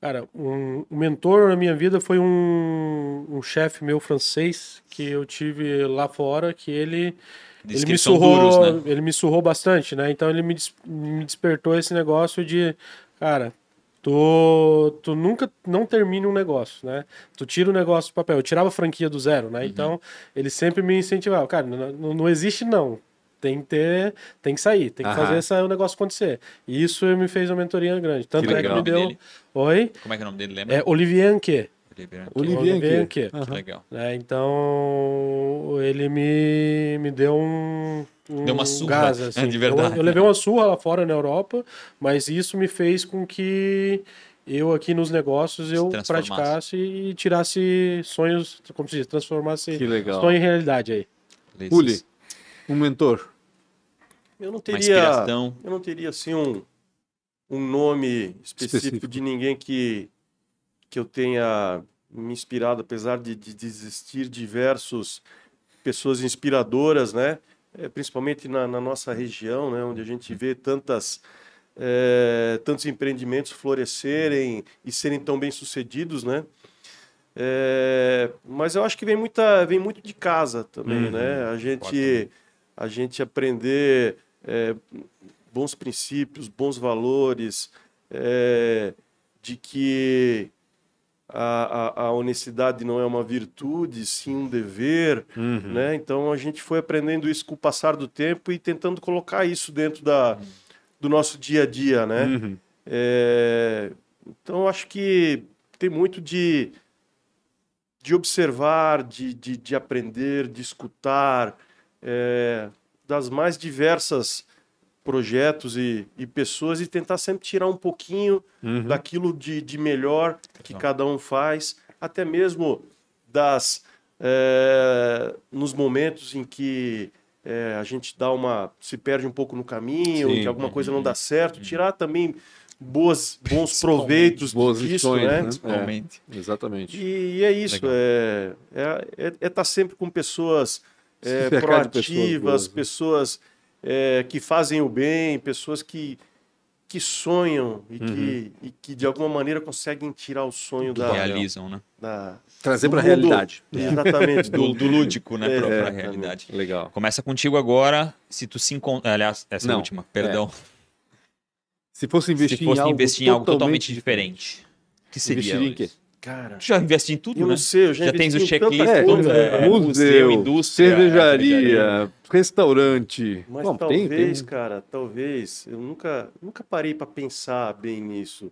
Cara, um, um mentor na minha vida foi um, um chefe meu francês que eu tive lá fora, que ele Diz ele que me surrou, duros, né? ele me surrou bastante, né? Então ele me, des- me despertou esse negócio de, cara, tu, tu nunca não termina um negócio, né? Tu tira o negócio do papel. Eu tirava a franquia do zero, Uhum. né? Então ele sempre me incentivava, cara, não- não existe não. Tem que ter, tem que sair, tem que Aham. fazer essa, o negócio acontecer. E isso me fez uma mentoria grande. Tanto Que é que legal. me deu. Dele. Oi? Como é que é o nome dele? Lembra? É Olivier Anquet. Olivier. Olivier Olivier Anquet. Anquet. Aham. Que legal. né? Então, ele me, me deu um, um Deu uma surra, gás, né, assim. de verdade. Eu, eu levei uma surra lá fora na Europa, mas isso me fez com que eu aqui nos negócios eu transformasse. praticasse e tirasse sonhos, como se diz, transformasse Que legal. sonho em realidade aí. Beleza. Uli, um mentor. Eu não teria, eu não teria assim um, um nome específico, Específico. de ninguém que, que eu tenha me inspirado, apesar de, de, de existir diversos pessoas inspiradoras, né? É, principalmente na, na nossa região, né? Onde a gente vê tantas é, tantos empreendimentos florescerem e serem tão bem sucedidos, né? É, mas eu acho que vem muita vem muito de casa também, Uhum. né? A gente a gente aprender é, bons princípios, bons valores, é, de que a, a, a honestidade não é uma virtude, sim um dever, Uhum. né? Então a gente foi aprendendo isso com o passar do tempo e tentando colocar isso dentro da, do nosso dia a dia, né? Uhum. É, então acho que tem muito de, de observar, de, de, de aprender, de escutar, é, das mais diversas projetos e, e pessoas e tentar sempre tirar um pouquinho Uhum. daquilo de, de melhor que cada um faz, até mesmo das é, nos momentos em que é, a gente dá uma se perde um pouco no caminho, Sim. que alguma coisa não dá certo, tirar também boas bons proveitos Boas disso, lições, né? né? Principalmente. Exatamente. E, e é isso, Legal. é estar é, é tá sempre com pessoas é, pessoas proativas, né? pessoas é, que fazem o bem, pessoas que, que sonham e, Uhum. que, e que de alguma maneira conseguem tirar o sonho Que da, realizam, né? da- Trazer para a realidade. Exatamente, Do, do, lúdico, né? É, pra, pra exatamente. realidade. Legal. Começa contigo agora. Se tu se encontra. Aliás, essa é a Não, última, perdão. Se fosse investir Se fosse em algo investir em algo totalmente diferente. O que seria? Investiria em quê? Cara, Tu já investiu em tudo, eu né? não sei, eu já, Já tens o tanta checklist, É, coisa, é, né? museu, museu, indústria, cervejaria, restaurante. Mas Bom, tem- talvez, tem- cara, talvez, eu nunca, nunca parei para pensar bem nisso.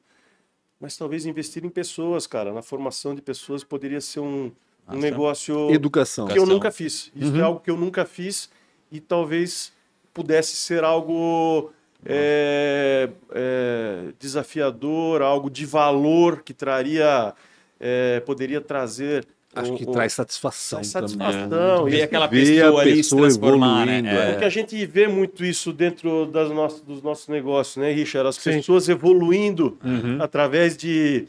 Mas talvez investir em pessoas, cara, na formação de pessoas poderia ser um, um negócio Educação. que eu nunca fiz. Isso Uhum. é algo que eu nunca fiz e talvez pudesse ser algo é, é, desafiador, algo de valor que traria, é, poderia trazer. Acho um- que um- traz satisfação, satisfação. também. Ver e aquela Ver pessoa a ali se pessoa transformar, né? evoluindo, É. Porque a gente vê muito isso dentro das nossas, dos nossos negócios, né, Richard? As Sim. pessoas evoluindo Uhum. através de,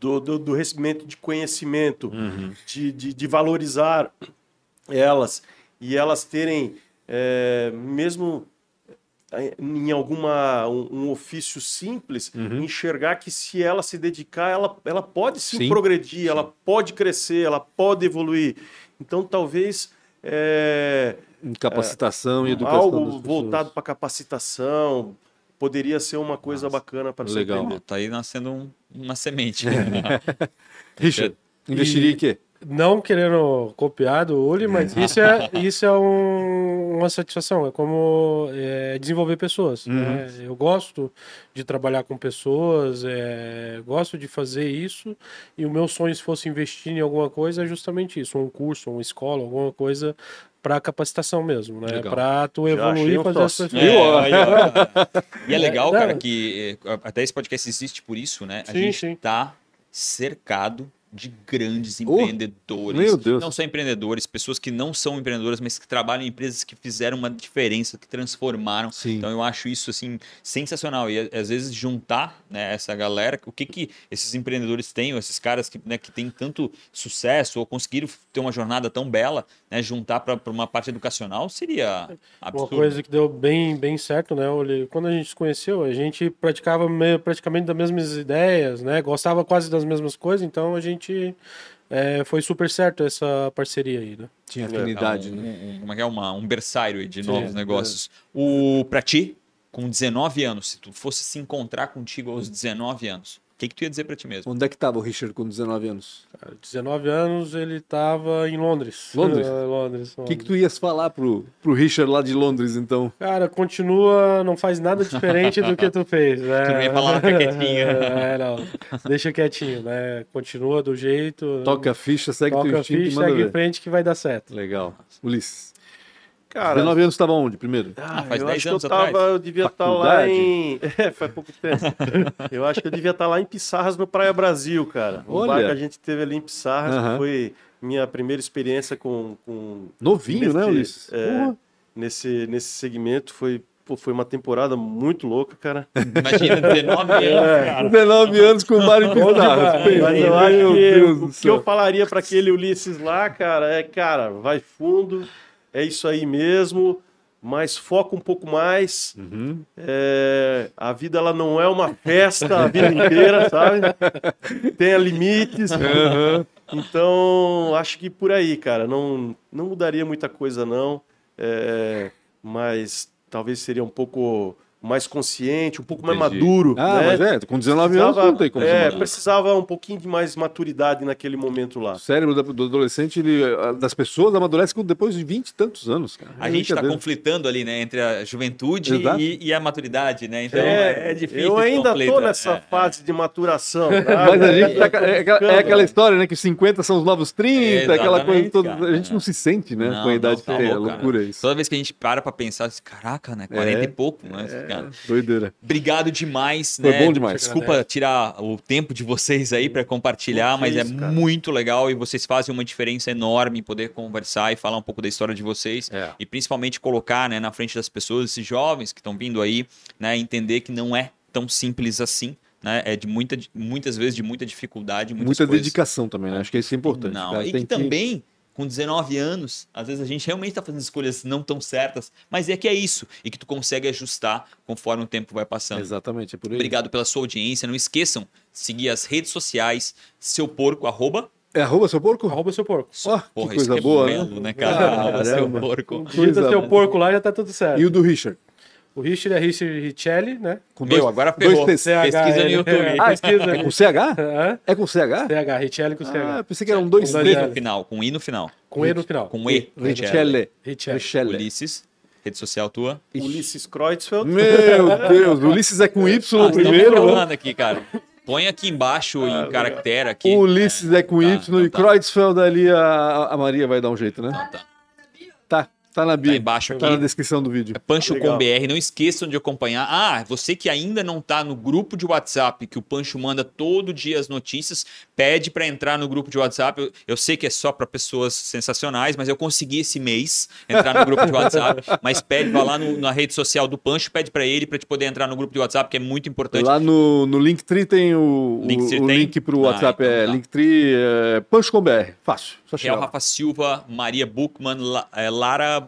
do, do, do recebimento de conhecimento, Uhum. de, de, de valorizar elas e elas terem, é, mesmo em alguma um, um ofício simples, Uhum. enxergar que se ela se dedicar, ela, ela pode sim, Sim. progredir, ela pode crescer, ela pode evoluir. Então, talvez é, Em capacitação e educação. algo voltado para capacitação poderia ser uma coisa bacana para Legal. Ó, tá aí nascendo um- uma semente. Richard, investiria em quê? Não querendo copiar do Uli, mas isso é, isso é um- uma satisfação. É como é, desenvolver pessoas. né? Eu gosto de trabalhar com pessoas, é, gosto de fazer isso. E o meu sonho, se fosse investir em alguma coisa, é justamente isso: um curso, uma escola, alguma coisa para capacitação mesmo, né? Para tu evoluir e fazer as coisas. É. E é legal, É, cara, não. que eh, até esse podcast existe por isso, né? A Sim, gente sim. tá cercado de grandes Oh, empreendedores. meu Deus. Não só empreendedores, pessoas que não são empreendedoras, mas que trabalham em empresas que fizeram uma diferença, que transformaram. Sim. Então eu acho isso assim sensacional e às vezes juntar né, essa galera, o que que esses empreendedores têm, esses caras que, né, que têm tanto sucesso ou conseguiram ter uma jornada tão bela, né, juntar para uma parte educacional seria Uma absurdo. coisa que deu bem, bem certo, né? Quando a gente se conheceu, a gente praticava meio, praticamente das mesmas ideias, né? Gostava quase das mesmas coisas, então a gente é, foi super certo essa parceria aí, né? Tinha É, afinidade, um, né? um- como é que é? Uma, um berçário de novos é. negócios. O, pra ti, com 19 anos, se tu fosse se encontrar contigo aos 19 anos, que, que tu ia dizer pra ti mesmo? Onde é que estava o Richard com 19 anos? Cara, 19 anos ele estava em Londres. Londres? Ah, Londres. O que, que tu ias falar pro, pro Richard lá de Londres, então? Cara, continua, não faz nada diferente do que tu fez. Né? Tu não ia falar, fica quietinho. É, não. Deixa quietinho, né? Continua do jeito. Toca a ficha, segue teu toca a instinto e ficha, segue em frente que vai dar certo. Legal. Ulisses. Cara, 19 anos estava onde, primeiro? Ah, faz eu 10 acho que anos eu tava, atrás. eu devia estar lá Faculdade? em. É, faz pouco tempo. eu acho que eu devia estar lá em Pissarras, no Praia Brasil, cara. Um Olha. bar que a gente teve ali em Pissarras, Aham. que foi minha primeira experiência com. com Novinho, né, nesse- Ulisses? é, Porra. nesse, nesse segmento. Foi, pô, foi uma temporada muito louca, cara. Imagina, 19 anos, cara. 19 anos com o Mário Pizarro. Mas eu acho que o que eu falaria para aquele Ulisses lá, cara, é, cara, vai fundo, é isso aí mesmo, mas foca um pouco mais. Uhum. É, a vida ela não é uma festa a vida inteira, sabe? Tenha limites. Então, acho que por aí, cara, não, não mudaria muita coisa, não. É, mas talvez seria um pouco mais consciente, um pouco mais Entendi. maduro. Ah, né? mas é, com 19 anos não tem como é, precisava um pouquinho de mais maturidade naquele momento lá. O cérebro do adolescente, ele, das pessoas, amadurece depois de 20 e tantos anos, cara. A É gente está conflitando ali, né, entre a juventude e, e a maturidade, né? Então É, é, difícil. eu ainda conflito, tô nessa é. fase de maturação. Mas sabe? a gente tá, é, aquela, é Ficando, aquela né? história, né? Que 50 são os novos 30, aquela coisa toda. cara, a gente é. não se sente, né? Não, com a idade não, que tá tem. É louco, loucura cara. isso. Toda vez que a gente para pra pensar, assim, caraca, né? 40 É. e pouco, né? Cara? Doideira. Obrigado demais, Foi né? bom demais. Desculpa tirar o tempo de vocês aí para compartilhar, Que mas é isso, cara. muito legal e vocês fazem uma diferença enorme em poder conversar e falar um pouco da história de vocês É. e principalmente colocar, né, na frente das pessoas, esses jovens que estão vindo aí, né, entender que não é tão simples assim, né? É de muita, muitas vezes de muita dificuldade, Muita coisas. dedicação também, né? Acho que isso é importante. Não, cara. e Tem que também, com 19 anos, às vezes a gente realmente está fazendo escolhas não tão certas, mas é que é isso, e que tu consegue ajustar conforme o tempo vai passando. Exatamente, é por aí. Obrigado pela sua audiência. Não esqueçam de seguir as redes sociais, seu porco, arroba. É arroba seu porco? Arroba seu porco. Que Porra, coisa isso que boa, é né? belo, né, cara? Arroba seu porco. Coisa Digita seu porco lá já tá tudo certo. E o do Richard? O Richard é Richard Richelli, né? Com Meu, agora dois ferrou. T's. Pesquisa no YouTube. Ah, pesquisa. É com CH? Hã? É com CH? CH, Richelli com Ah, CH. pensei que eram dois Com Com T's. I dois no final, com I no final. Com E no final. Com E. Richelle. Richelli. Richelle. Ulisses, rede social tua. Ulisses Kreutzfeld. Meu Deus, Ulisses é com Y Ah, vocês primeiro, estão né? falando aqui, cara. Põe aqui embaixo em caractere aqui. O Ulisses é com Tá, Y então e tá. Kreutzfeld ali a, a Maria vai dar um jeito, né? tá. Tá, tá na Tá bio. embaixo Tá na aqui. descrição do vídeo. Pancho Legal. com BR, não esqueçam de acompanhar. Ah, você que ainda não tá no grupo de WhatsApp, que o Pancho manda todo dia as notícias, pede para entrar no grupo de WhatsApp. Eu, eu sei que é só para pessoas sensacionais, mas eu consegui esse mês entrar no grupo de WhatsApp. mas pede, vai lá no- na rede social do Pancho, pede para ele para te poder entrar no grupo de WhatsApp, que é muito importante. Lá no, no Linktree tem o, o- Linktree o tem? link pro Ah, WhatsApp. então é tá. Linktree é, Punch com BR. Fácil. Só Real lá. Rafa Silva, Maria Buchmann, La- é, Lara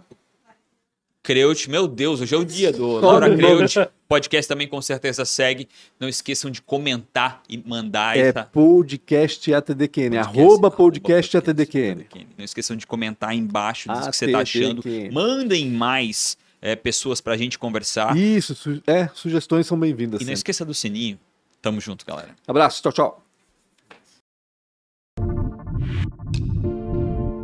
Creut, meu Deus, hoje é o dia do Laura. Creut. Podcast também com certeza segue. Não esqueçam de comentar e mandar É essa. podcast ATDQN. Podcast, Arroba podcast ATDQN. Não esqueçam de comentar aí embaixo, diz o que você tá achando. Mandem mais é, pessoas pra gente conversar. Isso, su- é, sugestões são bem-vindas. E não esqueça do sininho. Tamo junto, galera. Abraço, tchau, tchau.